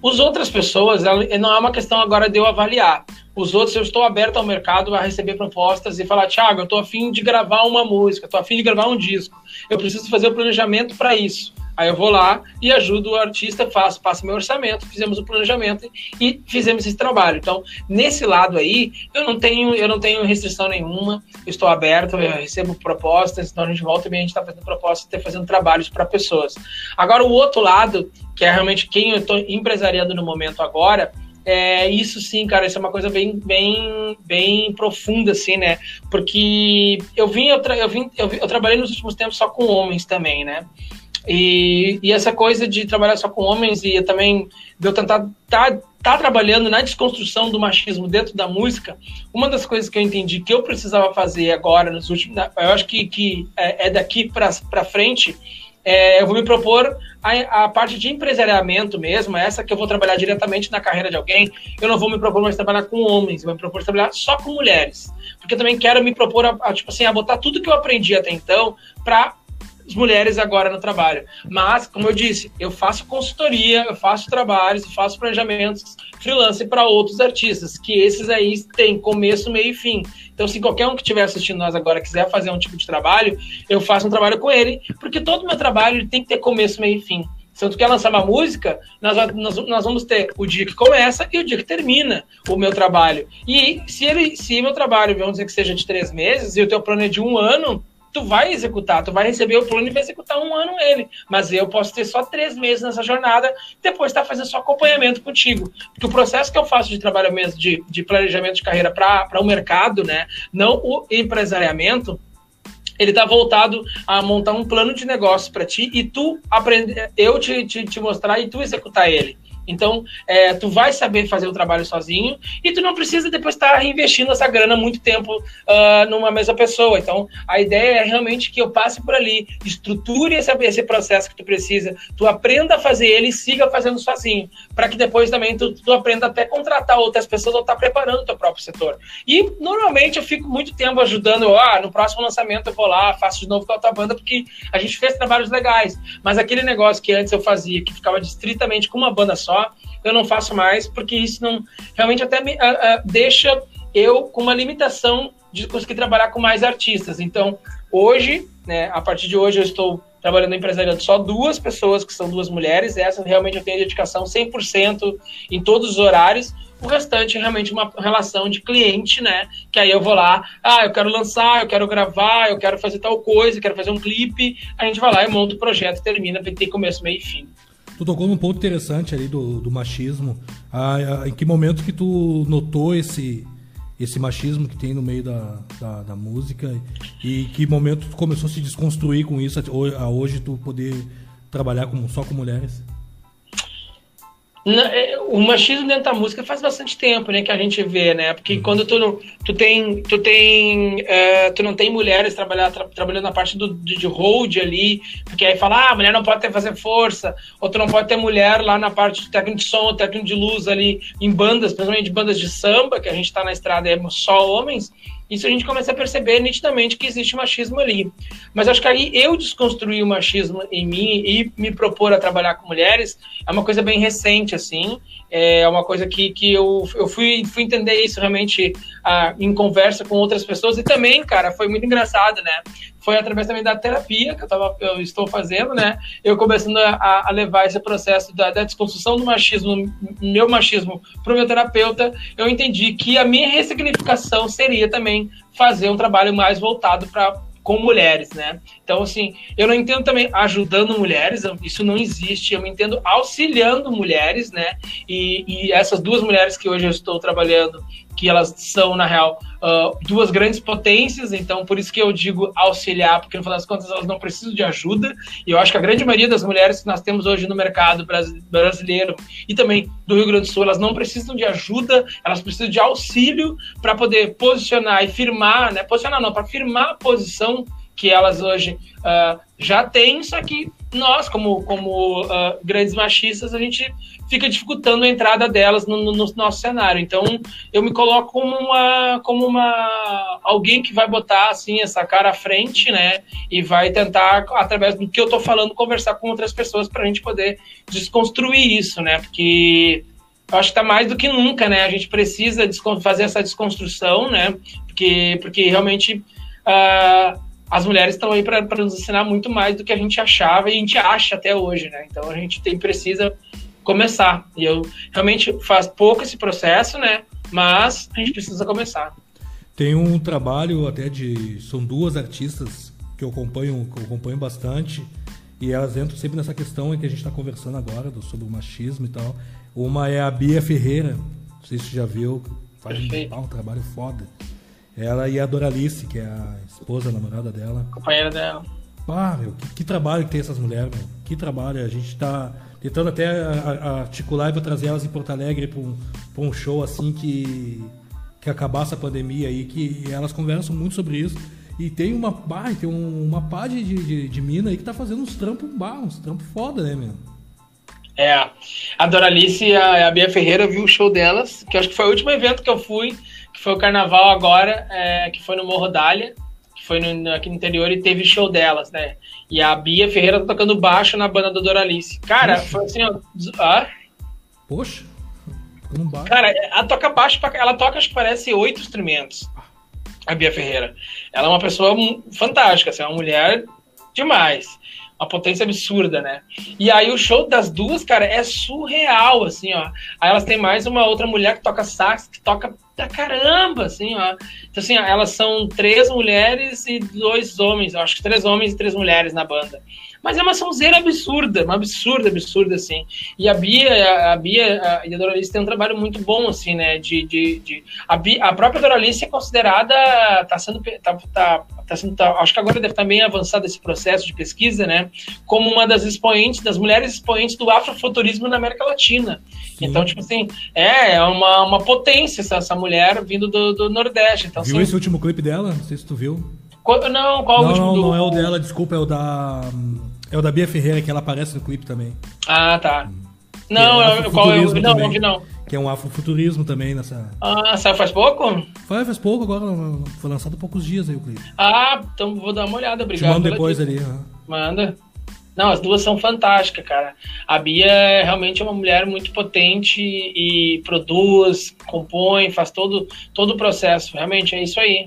Os outras pessoas, ela, não é uma questão agora de eu avaliar. Os outros, eu estou aberto ao mercado a receber propostas e falar, Thiago, eu estou afim de gravar uma música, estou afim de gravar um disco. Eu preciso fazer o planejamento para isso. Aí eu vou lá e ajudo o artista, faço, passo meu orçamento, fizemos o planejamento e fizemos esse trabalho. Então, nesse lado aí, eu não tenho, eu não tenho restrição nenhuma, estou aberto, eu recebo propostas, então a gente volta e a gente está fazendo propostas, tá fazendo trabalhos para pessoas. Agora, o outro lado, que é realmente quem eu estou empresariando no momento agora, é, isso sim, cara, isso é uma coisa bem, bem, bem profunda, assim, né? Porque eu vim, eu, tra eu, vim, eu, eu trabalhei nos últimos tempos só com homens também, né? E, e, essa coisa de trabalhar só com homens e também de eu tentar tá, tá trabalhando na desconstrução do machismo dentro da música, uma das coisas que eu entendi que eu precisava fazer agora, nos últimos, eu acho que, que é, é daqui para frente, é, eu vou me propor a, a, parte de empresariamento mesmo, essa que eu vou trabalhar diretamente na carreira de alguém. Eu não vou me propor mais trabalhar com homens, vou me propor trabalhar só com mulheres. Porque eu também quero me propor a, a tipo assim, a botar tudo que eu aprendi até então para as mulheres agora no trabalho. Mas, como eu disse, eu faço consultoria, eu faço trabalhos, eu faço planejamentos freelance para outros artistas, que esses aí têm começo, meio e fim. Então, se qualquer um que estiver assistindo nós agora quiser fazer um tipo de trabalho, eu faço um trabalho com ele, porque todo meu trabalho tem que ter começo, meio e fim. Se tu quer lançar uma música, nós, nós, nós, vamos ter o dia que começa e o dia que termina o meu trabalho. E se ele, se meu trabalho, vamos dizer que seja de três meses, e o teu plano é de um ano, tu vai executar, tu vai receber o plano e vai executar um ano ele. Mas eu posso ter só três meses nessa jornada, depois estar tá fazendo só acompanhamento contigo. Porque o processo que eu faço de trabalho mesmo, de, de planejamento de carreira para o mercado, né? Não o empresariamento, ele está voltado a montar um plano de negócio para ti e tu aprender, eu te, te, te mostrar e tu executar ele. Então, é, tu vai saber fazer o trabalho sozinho e tu não precisa depois estar reinvestindo essa grana muito tempo uh, numa mesma pessoa. Então, a ideia é realmente que eu passe por ali, estruture esse, esse processo que tu precisa, tu aprenda a fazer ele e siga fazendo sozinho, para que depois também tu, tu, aprenda até contratar outras pessoas ou estar tá preparando o teu próprio setor. E, normalmente, eu fico muito tempo ajudando, ah, no próximo lançamento eu vou lá, faço de novo com a outra banda, porque a gente fez trabalhos legais. Mas aquele negócio que antes eu fazia, que ficava distritamente com uma banda só, eu não faço mais, porque isso não realmente até me uh, uh, deixa eu com uma limitação de conseguir trabalhar com mais artistas. Então, hoje, né, a partir de hoje, eu estou trabalhando empresariando só duas pessoas, que são duas mulheres. Essa realmente eu tenho dedicação 100% em todos os horários. O restante é realmente uma relação de cliente, né? Que aí eu vou lá, ah, eu quero lançar, eu quero gravar, eu quero fazer tal coisa, eu quero fazer um clipe. A gente vai lá e monta o projeto termina, tem começo, meio e fim. Tu tocou num ponto interessante ali do, do machismo. Ah, ah, em que momento que tu notou esse, esse machismo que tem no meio da, da, da, música e que momento tu começou a se desconstruir com isso a hoje tu poder trabalhar com, só com mulheres? É, o machismo dentro da música faz bastante tempo, né, que a gente vê, né? Porque uhum. quando tu, tu tem, tu tem, é, tu não tem mulheres trabalhar, tra, trabalhando na parte do, de, de hold ali, porque aí fala, ah, a mulher não pode ter fazer força, ou tu não pode ter mulher lá na parte de técnico de som, técnico de luz ali, em bandas, principalmente bandas de samba, que a gente tá na estrada é só homens, isso a gente começa a perceber nitidamente que existe machismo ali. Mas acho que aí eu desconstruir o machismo em mim e me propor a trabalhar com mulheres é uma coisa bem recente, assim. É uma coisa que, que eu, eu fui, fui entender isso realmente ah, em conversa com outras pessoas. E também, cara, foi muito engraçado, né? Foi através também da terapia que eu, tava, eu estou fazendo, né? Eu começando a, a levar esse processo da, da desconstrução do machismo, meu machismo, para o meu terapeuta, eu entendi que a minha ressignificação seria também fazer um trabalho mais voltado para com mulheres, né? Então, assim, eu não entendo também ajudando mulheres, isso não existe, eu entendo auxiliando mulheres, né? E, e essas duas mulheres que hoje eu estou trabalhando, que elas são, na real, uh, duas grandes potências, então por isso que eu digo auxiliar, porque no final das contas elas não precisam de ajuda, e eu acho que a grande maioria das mulheres que nós temos hoje no mercado brasileiro e também do Rio Grande do Sul, elas não precisam de ajuda, elas precisam de auxílio para poder posicionar e firmar, né? Posicionar não, para firmar a posição que elas hoje uh, já têm, só que nós, como, como uh, grandes machistas, a gente fica dificultando a entrada delas no, no, no, nosso cenário. Então, eu me coloco como uma, como uma alguém que vai botar assim essa cara à frente, né? E vai tentar, através do que eu estou falando, conversar com outras pessoas para a gente poder desconstruir isso, né? Porque eu acho que está mais do que nunca, né? A gente precisa fazer essa desconstrução, né? Porque, porque realmente uh, as mulheres estão aí para nos ensinar muito mais do que a gente achava e a gente acha até hoje, né? Então a gente tem precisa começar. E eu realmente faz pouco esse processo, né? Mas a gente precisa começar. Tem um trabalho até de são duas artistas que eu acompanho, que eu acompanho bastante e elas entram sempre nessa questão em que a gente está conversando agora do, sobre o machismo e tal. Uma é a Bia Ferreira, não sei se você já viu, faz um, um trabalho foda. Ela e a Doralice, que é a esposa, a namorada dela. Companheira dela. Ah, meu, que, que, trabalho que tem essas mulheres, meu. Que trabalho. A gente tá tentando até articular e vou trazer elas em Porto Alegre para um, um show assim que, que acabasse a pandemia aí, que elas conversam muito sobre isso. E tem uma, bah, tem uma pá de, de, de mina aí que tá fazendo uns trampos, bah, uns trampos foda, né, meu? É, a Doralice e a, a Bia Ferreira, eu vi o show delas, que acho que foi o último evento que eu fui que foi o carnaval agora, é, que foi no Morro Dália, que foi no, aqui no interior e teve show delas, né? E a Bia Ferreira tá tocando baixo na banda do Doralice. Cara, Poxa. foi assim, ó. Ah? Poxa. Cara, ela toca baixo, pra, ela toca, acho que parece oito instrumentos. A Bia Ferreira. Ela é uma pessoa fantástica, assim, é uma mulher demais uma potência absurda, né? E aí o show das duas, cara, é surreal, assim, ó. Aí elas têm mais uma outra mulher que toca sax, que toca da caramba, assim, ó. Então, assim, elas são três mulheres e dois homens, eu acho que três homens e três mulheres na banda. Mas é uma sonzeira absurda, uma absurda, absurda, assim. E a Bia, a Bia e a Doralice tem um trabalho muito bom, assim, né? De, de, de... A, Bia, a própria Doralice é considerada, tá sendo, tá, tá, tá sendo tá, acho que agora deve estar bem avançado esse processo de pesquisa, né? Como uma das expoentes, das mulheres expoentes do afrofuturismo na América Latina. Sim. Então, tipo assim, é, é uma, uma potência essa, essa mulher vindo do, do Nordeste. Então, viu assim, esse último clipe dela? Não sei se tu viu. Qual, não, qual não, o último? Não, do... não é o dela, desculpa, é o da. É o da Bia Ferreira, que ela aparece no clipe também. Ah, tá. Não, é eu, qual é o. Não, também, não. Que é um afrofuturismo também nessa. Ah, saiu faz pouco? Foi, faz pouco agora, foi lançado há poucos dias aí o clipe. Ah, então vou dar uma olhada, obrigado. Te mando depois ali. Manda. Não, as duas são fantásticas, cara. A Bia é realmente uma mulher muito potente e produz, compõe, faz todo, todo o processo. Realmente é isso aí.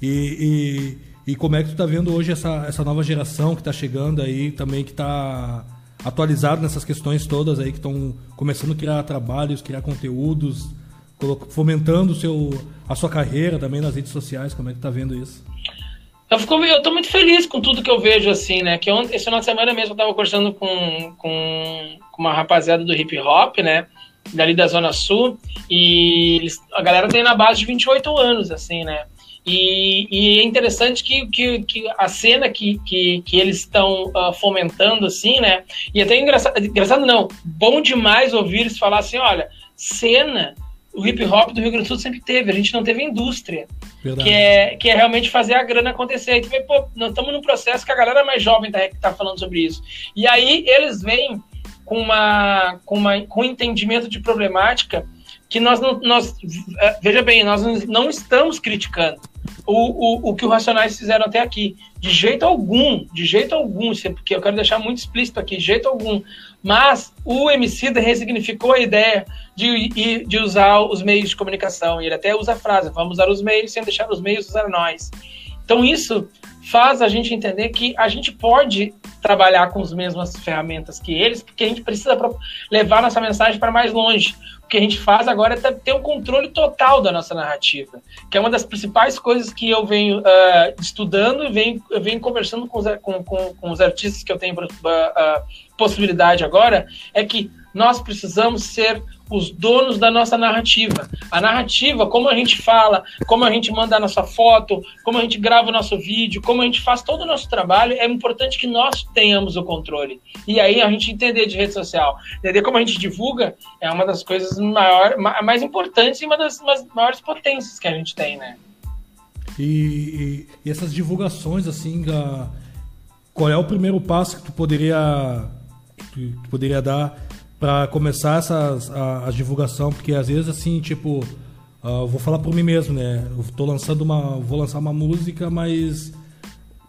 E, e, como é que tu tá vendo hoje essa, essa nova geração que tá chegando aí, também que tá atualizado nessas questões todas aí, que estão começando a criar trabalhos, criar conteúdos, fomentando seu, a sua carreira também nas redes sociais, como é que tá vendo isso? Eu, fico, eu tô muito feliz com tudo que eu vejo, assim, né? Que ontem, esse final de semana mesmo eu tava conversando com, com, com uma rapaziada do hip hop, né? Dali da Zona Sul, e eles, a galera tem na base de 28 anos, assim, né? E, e, é interessante que, que, que, a cena que, que, que eles estão uh, fomentando, assim, né? E até engraçado, engraçado não, bom demais ouvir eles falar assim: olha, cena, o hip hop do Rio Grande do Sul sempre teve, a gente não teve indústria. Que é, que é realmente fazer a grana acontecer. Aí tu vê, pô, nós estamos num processo que a galera mais jovem tá, tá falando sobre isso. E aí eles vêm com, uma, com, uma, com um entendimento de problemática que nós não. Nós, eh, veja bem, nós não estamos criticando o, o, o que os Racionais fizeram até aqui. De jeito algum, de jeito algum, porque eu quero deixar muito explícito aqui, de jeito algum. Mas o MC ressignificou a ideia de, de usar os meios de comunicação. E ele até usa a frase: vamos usar os meios sem deixar os meios usar nós. Então, isso faz a gente entender que a gente pode trabalhar com as mesmas ferramentas que eles, porque a gente precisa levar nossa mensagem para mais longe. O que a gente faz agora é ter um controle total da nossa narrativa, que é uma das principais coisas que eu venho uh, estudando e venho, eu venho conversando com os, com, com, com os artistas que eu tenho uh, uh, possibilidade agora, é que nós precisamos ser os donos da nossa narrativa. A narrativa, como a gente fala, como a gente manda a nossa foto, como a gente grava o nosso vídeo, como a gente faz todo o nosso trabalho, é importante que nós tenhamos o controle. E aí a gente entender de rede social, entender como a gente divulga, é uma das coisas maior, mais importantes e uma das maiores potências que a gente tem, né? E, e, essas divulgações, assim, qual é o primeiro passo que tu poderia, que tu poderia dar para começar essas, a, a, divulgação, porque às vezes assim, tipo, uh, vou falar por mim mesmo, né? Eu tô lançando uma, vou lançar uma música, mas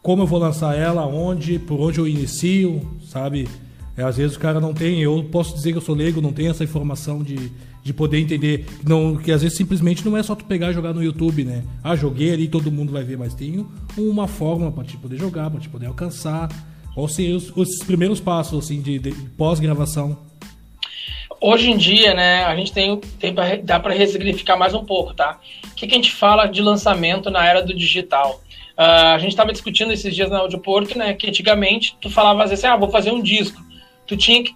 como eu vou lançar ela, onde, por onde eu inicio, sabe? É, às vezes o cara não tem, eu posso dizer que eu sou leigo, não tenho essa informação de, de poder entender, não, que às vezes simplesmente não é só tu pegar e jogar no YouTube, né? Ah, joguei ali, todo mundo vai ver, mas tem uma forma para te poder jogar, para te poder alcançar. Qual seriam os, os primeiros passos assim de, de pós-gravação? Hoje em dia, né, a gente tem, tem dá para ressignificar mais um pouco, tá? O que, que, a gente fala de lançamento na era do digital? Uh, a gente estava discutindo esses dias na Audioporto, né, que antigamente tu falava assim, ah, vou fazer um disco. Tu tinha que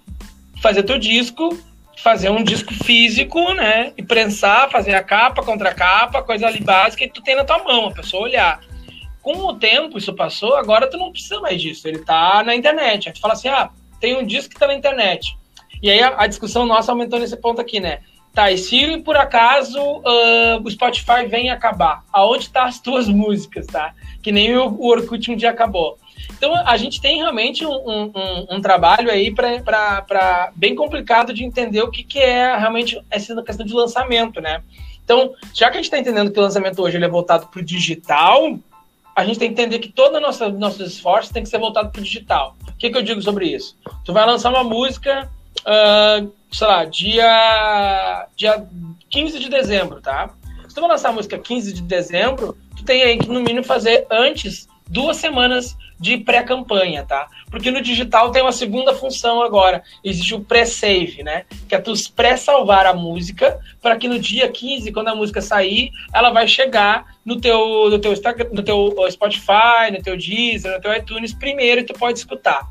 fazer teu disco, fazer um disco físico, né, e prensar, fazer a capa, contra capa, coisa ali básica, e tu tem na tua mão, a pessoa olhar. Com o tempo isso passou, agora tu não precisa mais disso, ele tá na internet. Aí tu fala assim, ah, tem um disco que tá na internet e aí a, a, discussão nossa aumentou nesse ponto aqui, né? Tá, e se por acaso uh, o Spotify vem acabar, aonde estão tá as tuas músicas, tá? Que nem o, o Orkut um dia acabou. Então a gente tem realmente um, um, um trabalho aí para bem complicado de entender o que, que é realmente essa questão de lançamento, né? Então, já que a gente está entendendo que o lançamento hoje ele é voltado para o digital, a gente tem que entender que todo nosso, nossos esforços tem que ser voltado para o digital. O que, que eu digo sobre isso? Tu vai lançar uma música uh, sei lá, dia, dia 15 de dezembro, tá? Se tu vai lançar a música 15 de dezembro, tu tem aí que no mínimo fazer antes duas semanas de pré-campanha, tá? Porque no digital tem uma segunda função agora. Existe o pré-save, né? Que é tu pré-salvar a música para que no dia 15, quando a música sair, ela vai chegar no teu, no teu, no teu Spotify, no teu Deezer, no teu iTunes primeiro e tu pode escutar.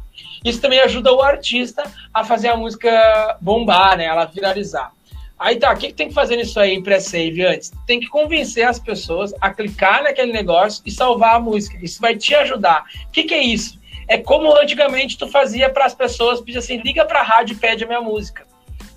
Isso também ajuda o artista a fazer a música bombar, né? Ela viralizar. Aí tá, o que, que tem que fazer nisso aí em pré-save antes? Tem que convencer as pessoas a clicar naquele negócio e salvar a música. Isso vai te ajudar. O que, que é isso? É como antigamente tu fazia para as pessoas, pedir assim, liga para a rádio e pede a minha música.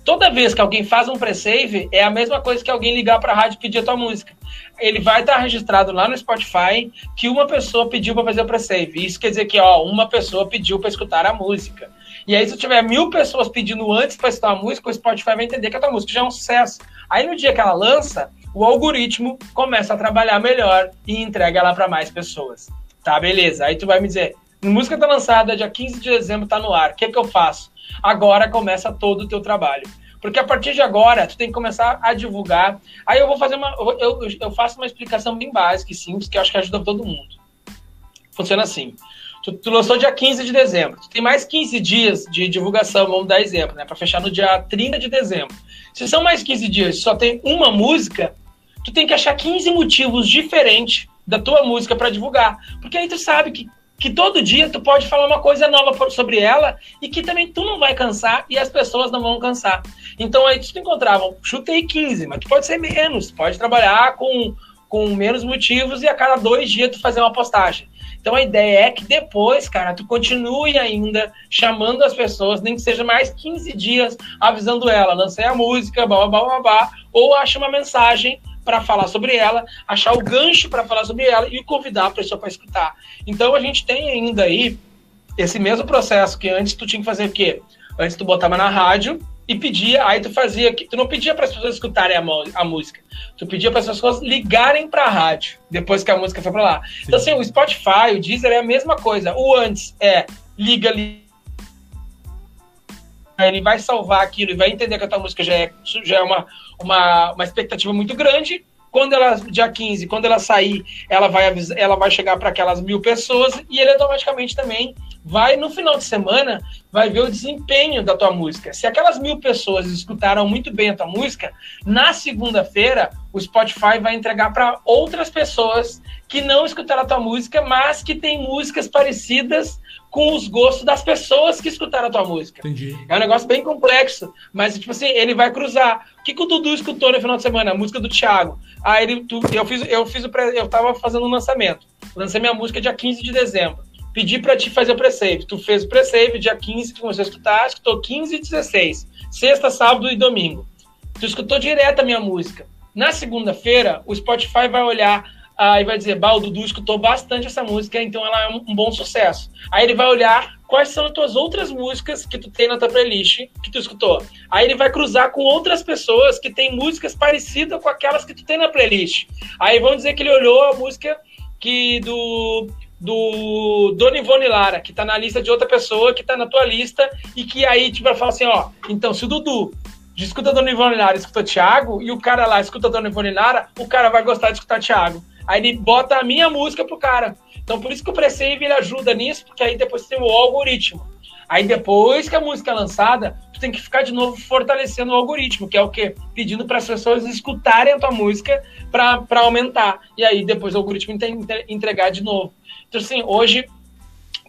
Toda vez que alguém faz um pre-save, é a mesma coisa que alguém ligar para a rádio e pedir a tua música. Ele vai estar registrado lá no Spotify que uma pessoa pediu para fazer o pre-save. Isso quer dizer que ó, uma pessoa pediu para escutar a música. E aí, se tiver mil pessoas pedindo antes para escutar a música, o Spotify vai entender que a tua música já é um sucesso. Aí, no dia que ela lança, o algoritmo começa a trabalhar melhor e entrega ela para mais pessoas. Tá, beleza. Aí tu vai me dizer, música tá lançada, dia 15 de dezembro tá no ar. O que, que eu faço? Agora começa todo o teu trabalho. Porque a partir de agora, tu tem que começar a divulgar. Aí eu vou fazer uma. Eu, eu, faço uma explicação bem básica e simples, que eu acho que ajuda todo mundo. Funciona assim. Tu, tu, lançou dia 15 de dezembro. Tu tem mais 15 dias de divulgação, vamos dar exemplo, né? Para fechar no dia 30 de dezembro. Se são mais 15 dias só tem uma música, tu tem que achar 15 motivos diferentes da tua música para divulgar. Porque aí tu sabe que, que todo dia tu pode falar uma coisa nova sobre ela e que também tu não vai cansar e as pessoas não vão cansar. Então aí tu encontrava, chutei 15, mas tu pode ser menos, pode trabalhar com, com menos motivos e a cada dois dias tu fazer uma postagem. Então a ideia é que depois, cara, tu continue ainda chamando as pessoas, nem que seja mais 15 dias avisando ela, lancei a música, blá, blá, blá, blá, ou acha uma mensagem para falar sobre ela, achar o gancho para falar sobre ela e convidar a pessoa para escutar. Então a gente tem ainda aí esse mesmo processo que antes tu tinha que fazer o quê? Antes tu botava na rádio, e pedia, aí tu fazia, tu não pedia para as pessoas escutarem a, a, música, tu pedia para as pessoas ligarem para a rádio depois que a música foi para lá. Sim. Então assim, o Spotify, o Deezer é a mesma coisa. O antes é liga ali ele vai salvar aquilo e vai entender que a tua música já é, já é uma, uma, uma expectativa muito grande. Quando ela, dia 15, quando ela sair, ela vai, ela vai chegar para aquelas mil pessoas e ele automaticamente também vai no final de semana, vai ver o desempenho da tua música. Se aquelas mil pessoas escutaram muito bem a tua música, na segunda-feira o Spotify vai entregar para outras pessoas que não escutaram a tua música, mas que têm músicas parecidas com os gostos das pessoas que escutaram a tua música. Entendi. É um negócio bem complexo, mas tipo assim, ele vai cruzar. O que, que o Dudu escutou no final de semana? A música do Thiago. Aí ele, tu, eu fiz, eu fiz o, eu tava fazendo um lançamento. Lancei minha música dia 15 de dezembro pedi para te fazer o pre-save. Tu fez o pre-save dia 15, tu começou a escutar, escutou 15 e 16. Sexta, sábado e domingo. Tu escutou direto a minha música. Na segunda-feira, o Spotify vai olhar e vai dizer, bah, o Dudu escutou bastante essa música, então ela é um, um, bom sucesso. Aí ele vai olhar quais são as tuas outras músicas que tu tem na tua playlist que tu escutou. Aí ele vai cruzar com outras pessoas que têm músicas parecidas com aquelas que tu tem na playlist. Aí vão dizer que ele olhou a música que do do Dona Ivone Lara, que tá na lista de outra pessoa, que tá na tua lista, e que aí, tipo, vai falar assim, ó, então, se o Dudu escuta Dona Ivone Lara escuta Thiago, e o cara lá escuta Dona Ivone Lara, o cara vai gostar de escutar Thiago. Aí ele bota a minha música pro cara. Então, por isso que o Pre-Save ele ajuda nisso, porque aí depois tem o algoritmo. Aí depois que a música é lançada, tu tem que ficar de novo fortalecendo o algoritmo, que é o quê? Pedindo para as pessoas escutarem a tua música para aumentar. E aí depois o algoritmo entregar de novo. Então, assim, hoje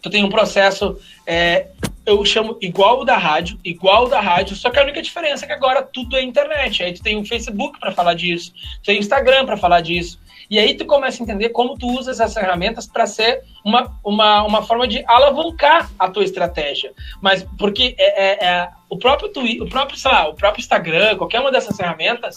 tu tem um processo, é, eu chamo igual o da rádio, igual o da rádio, só que a única diferença é que agora tudo é internet. Aí tu tem o Facebook para falar disso, tu tem o Instagram para falar disso. E aí tu começa a entender como tu usa essas ferramentas para ser uma, uma, uma forma de alavancar a tua estratégia. Mas porque é, é, é o próprio Twitter, o próprio, sei lá, o próprio Instagram, qualquer uma dessas ferramentas,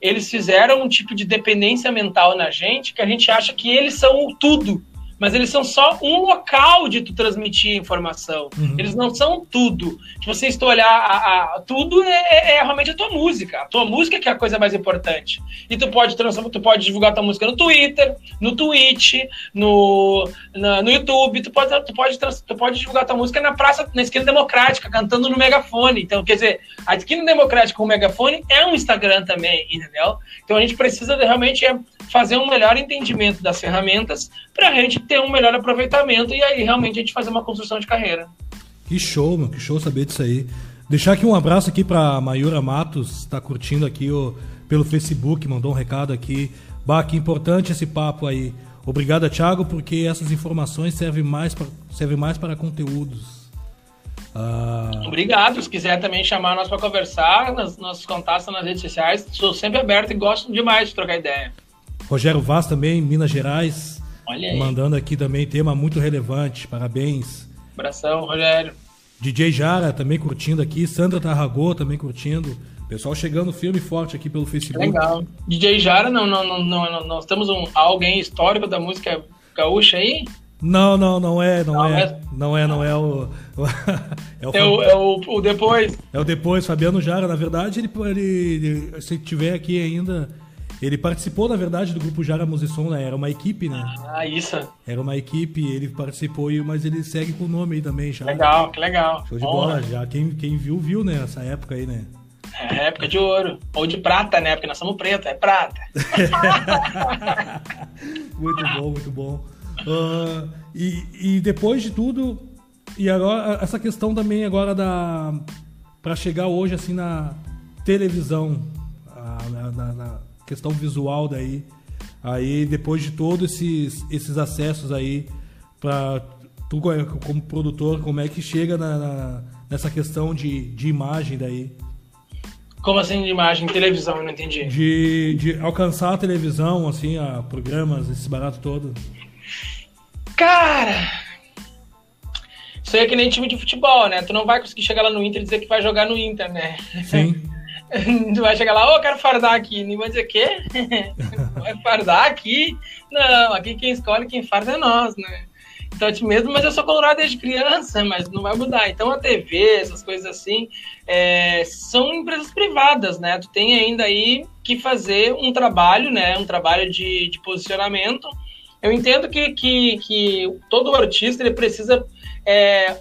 eles fizeram um tipo de dependência mental na gente que a gente acha que eles são o tudo mas eles são só um local de tu transmitir informação. Uhum. Eles não são tudo. Se você olhar a, a tudo é, é, é, realmente a tua música. A tua música que é a coisa mais importante. E tu pode transformar, tu pode divulgar tua música no Twitter, no Twitch, no, na, no YouTube. Tu pode, tu pode, tu pode divulgar tua música na praça, na esquina democrática, cantando no megafone. Então, quer dizer, a esquina democrática com o megafone é um Instagram também, entendeu? Então a gente precisa de, realmente é fazer um melhor entendimento das ferramentas para a gente ter um melhor aproveitamento e aí realmente a gente fazer uma construção de carreira. Que show, meu, que show saber disso aí. Deixar aqui um abraço aqui para Mayura Matos, está curtindo aqui o, pelo Facebook, mandou um recado aqui. Bah, que importante esse papo aí. Obrigado, Thiago, porque essas informações servem mais, pra, servem mais para conteúdos. Ah... Obrigado. Se quiser também chamar nós para conversar, nos nossos contatos nas redes sociais, sou sempre aberto e gosto demais de trocar ideia. Rogério Vaz também, Minas Gerais. Olha aí. Mandando aqui também tema muito relevante. Parabéns. Abração, Rogério. DJ Jara também curtindo aqui. Sandra Tarragô também curtindo. Pessoal chegando firme e forte aqui pelo Facebook. Legal. DJ Jara, não, não, não, não, nós temos um, alguém histórico da música gaúcha aí? Não, não, não é, não, não é, é, não é, não é o, é, o, é, o, é o, o, depois. É o depois, Fabiano Jara. Na verdade, ele, ele, ele se tiver aqui ainda, ele participou, na verdade, do grupo Jara Musisson, né? Era uma equipe, né? Ah, isso. Era uma equipe, ele participou, mas ele segue com o nome aí também, já. Legal, que legal. Show de Bom, bola, já. Quem, quem viu, viu, né? Essa época aí, né? É época de ouro. Ou de prata, né? Porque nós somos preto, é prata. muito bom, muito bom. Uh, e, e depois de tudo, e agora essa questão também agora da para chegar hoje assim na televisão, na, na, na, questão visual daí, aí depois de todos esses esses acessos aí para tu como produtor, como é que chega na, na, nessa questão de, de imagem daí? Como assim de imagem? Televisão, eu não entendi. De, de alcançar a televisão, assim, a programas, esse barato todo. Cara! Isso aí é que nem time de futebol, né? Tu não vai conseguir chegar lá no Inter e dizer que vai jogar no Inter, né? Sim. tu vai chegar lá, ô, oh, quero fardar aqui. Ninguém vai dizer, quê? vai fardar aqui? Não, aqui quem escolhe, quem farda é nós, né? Então, mesmo, mas eu sou colorado desde criança, mas não vai mudar. Então, a TV, essas coisas assim, é, são empresas privadas, né? Tu tem ainda aí que fazer um trabalho, né? Um trabalho de, de posicionamento. Eu entendo que, que, que todo artista ele precisa é,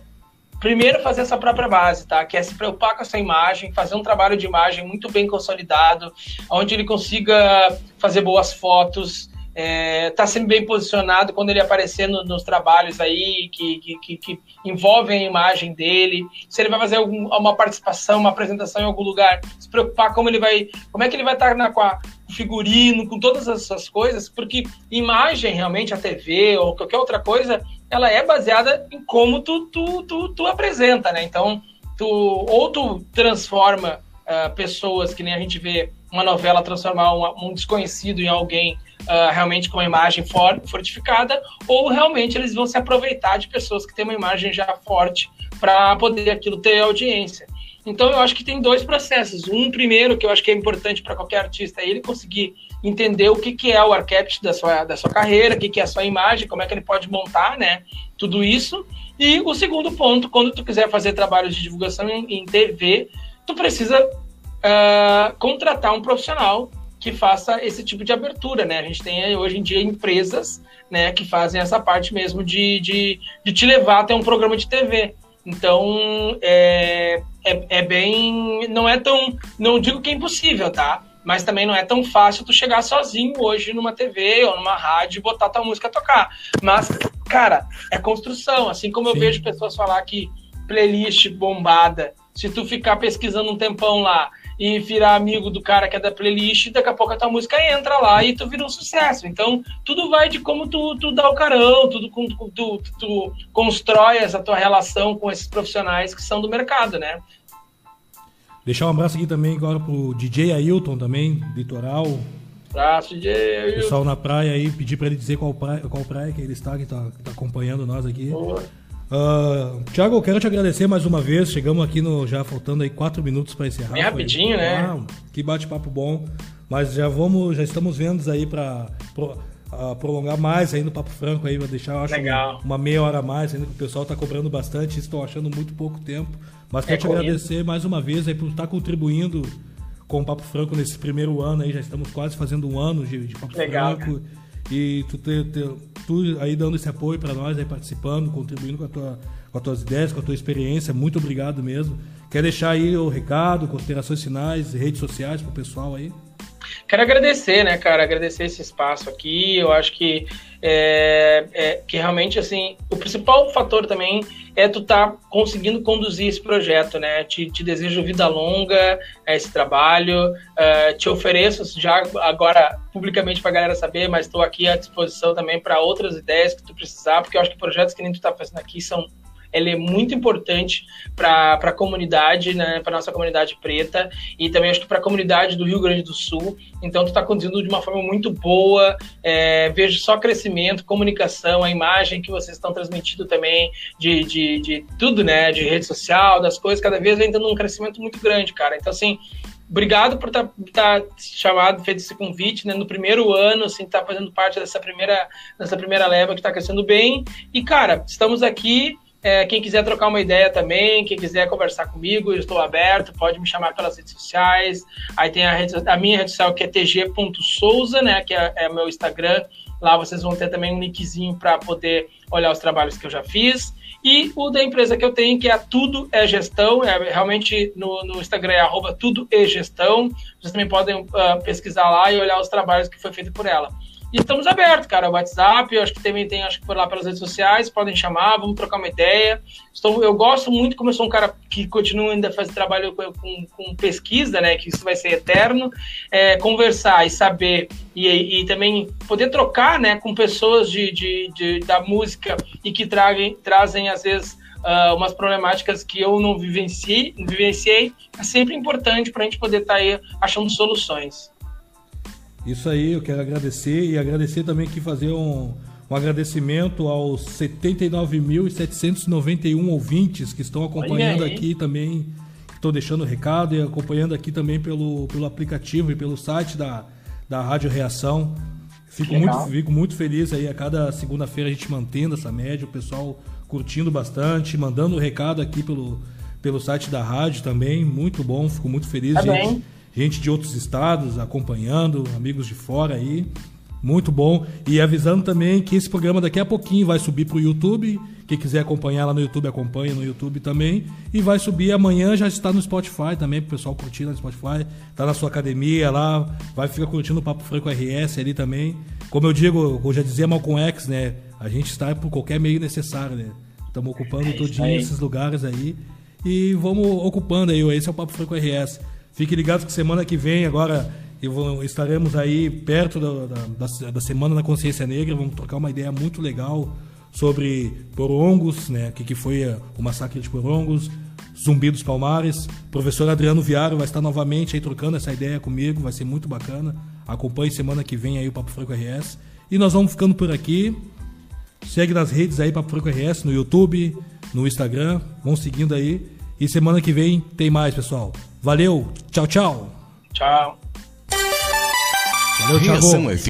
primeiro fazer essa própria base, tá? Que é se preocupar com essa imagem, fazer um trabalho de imagem muito bem consolidado, onde ele consiga fazer boas fotos, é, tá sempre bem posicionado quando ele aparecer no, nos trabalhos aí que, que, que, que, envolvem a imagem dele, se ele vai fazer algum, uma participação, uma apresentação em algum lugar, se preocupar como ele vai, como é que ele vai estar na, com a figurino, com todas essas coisas, porque imagem realmente, a TV ou qualquer outra coisa, ela é baseada em como tu, tu, tu, tu apresenta, né? Então, tu, ou tu transforma uh, pessoas, que nem a gente vê uma novela transformar um, um desconhecido em alguém uh, realmente com uma imagem for, fortificada, ou realmente eles vão se aproveitar de pessoas que têm uma imagem já forte para poder aquilo ter audiência. Então eu acho que tem dois processos. Um primeiro que eu acho que é importante para qualquer artista é ele conseguir entender o que, que é o arquétipo da sua, da sua carreira, o que, que é a sua imagem, como é que ele pode montar, né? Tudo isso. E o segundo ponto, quando tu quiser fazer trabalhos de divulgação em, em TV, tu precisa uh, contratar um profissional que faça esse tipo de abertura, né? A gente tem hoje em dia empresas, né, que fazem essa parte mesmo de, de, de te levar até um programa de TV. Então, é, é, é, bem. Não é tão. Não digo que é impossível, tá? Mas também não é tão fácil tu chegar sozinho hoje numa TV ou numa rádio e botar tua música a tocar. Mas, cara, é construção. Assim como Sim. eu vejo pessoas falar que playlist bombada, se tu ficar pesquisando um tempão lá e virar amigo do cara que é da playlist, daqui a pouco a tua música entra lá e tu vira um sucesso. Então, tudo vai de como tu, tu dá o carão, tudo com tu, tu, tu constrói essa tua relação com esses profissionais que são do mercado, né? Deixar um abraço aqui também agora pro DJ Ailton também, Litoral. Abraço, DJ Ailton. Pessoal na praia aí, pedir para ele dizer qual praia, qual praia que ele está, que tá, tá acompanhando nós aqui. Boa. Uh, Tiago, eu quero te agradecer mais uma vez. Chegamos aqui no já faltando aí quatro minutos para encerrar. Bem rapidinho, né? Ah, que bate-papo bom. Mas já vamos, já estamos vendo aí para pro, uh, prolongar mais aí no Papo Franco aí, vai deixar acho, Legal. uma meia hora a mais, ainda que o pessoal está cobrando bastante, estou achando muito pouco tempo. Mas quero te agradecer mais uma vez aí por estar contribuindo com o Papo Franco nesse primeiro ano aí. Já estamos quase fazendo um ano de, de Papo Legal, Franco. Cara. E tu, te, te, tu aí dando esse apoio para nós, aí participando, contribuindo com, a tua, com as tuas ideias, com a tua experiência. Muito obrigado mesmo. Quer deixar aí o recado, considerações finais, redes sociais para o pessoal aí? Quero agradecer, né, cara? Agradecer esse espaço aqui. Eu acho que, é, é, que realmente, assim, o principal fator também é tu tá conseguindo conduzir esse projeto, né? Te, te desejo vida longa a esse trabalho. Uh, te ofereço já agora publicamente para a galera saber, mas estou aqui à disposição também para outras ideias que tu precisar, porque eu acho que projetos que nem tu tá fazendo aqui são ele é muito importante para a comunidade, né, para nossa comunidade preta e também acho que para a comunidade do Rio Grande do Sul. Então, tu está conduzindo de uma forma muito boa. É, vejo só crescimento, comunicação, a imagem que vocês estão transmitindo também de, de, de tudo, né, de rede social, das coisas, cada vez vem tendo um crescimento muito grande, cara. Então, assim, obrigado por estar tá, tá chamado, feito esse convite, né? No primeiro ano, assim, tá fazendo parte dessa primeira, dessa primeira leva que está crescendo bem. E, cara, estamos aqui é, quem quiser trocar uma ideia também, quem quiser conversar comigo, eu estou aberto, pode me chamar pelas redes sociais. Aí tem a, rede, a minha rede social que é tg.souza, né, que é, é meu Instagram. Lá vocês vão ter também um linkzinho para poder olhar os trabalhos que eu já fiz. E o da empresa que eu tenho, que é Tudo é Gestão, é realmente no, no Instagram é arroba Tudo é Gestão. Vocês também podem uh, pesquisar lá e olhar os trabalhos que foi feito por ela. E estamos abertos, cara. O WhatsApp, acho que também tem, acho que por lá pelas redes sociais, podem chamar, vamos trocar uma ideia. Estou, eu gosto muito, como eu sou um cara que continua ainda fazendo trabalho com, com, com, pesquisa, né? Que isso vai ser eterno. É, conversar e saber e, e, também poder trocar, né, com pessoas de, de, de da música e que tragem, trazem às vezes uh, umas problemáticas que eu não vivenciei, vivenciei é sempre importante para a gente poder estar tá aí achando soluções. Isso aí, eu quero agradecer e agradecer também aqui fazer um, um agradecimento aos 79.791 ouvintes que estão acompanhando aqui também, estão deixando recado e acompanhando aqui também pelo, pelo aplicativo e pelo site da, da Rádio Reação. Fico muito, fico muito feliz aí a cada segunda-feira a gente mantendo essa média, o pessoal curtindo bastante, mandando recado aqui pelo, pelo site da rádio também, muito bom, fico muito feliz, tá gente. Bem gente de outros estados acompanhando, amigos de fora aí. Muito bom. E avisando também que esse programa daqui a pouquinho vai subir para o YouTube. Quem quiser acompanhar lá no YouTube, acompanha no YouTube também. E vai subir amanhã, já está no Spotify também, para o pessoal curtir no Spotify. Tá na sua academia lá, vai ficar curtindo o Papo Franco RS ali também. Como eu digo, eu já dizia Malcolm X, né? A gente está por qualquer meio necessário, né? Estamos ocupando é todinho esses lugares aí. E vamos ocupando aí. Esse é o Papo Franco RS. Fique ligado que semana que vem, agora vou, estaremos aí perto da, da, da, Semana da Consciência Negra. Vamos trocar uma ideia muito legal sobre Porongos, né? O que, que foi o massacre de Porongos, Zumbi dos Palmares. O professor Adriano Viário vai estar novamente aí trocando essa ideia comigo, vai ser muito bacana. Acompanhe semana que vem aí o Papo Franco RS. E nós vamos ficando por aqui. Segue nas redes aí Papo Franco RS, no YouTube, no Instagram. Vão seguindo aí. E semana que vem tem mais, pessoal. Valeu, tchau, tchau. Tchau. Valeu, Thiago.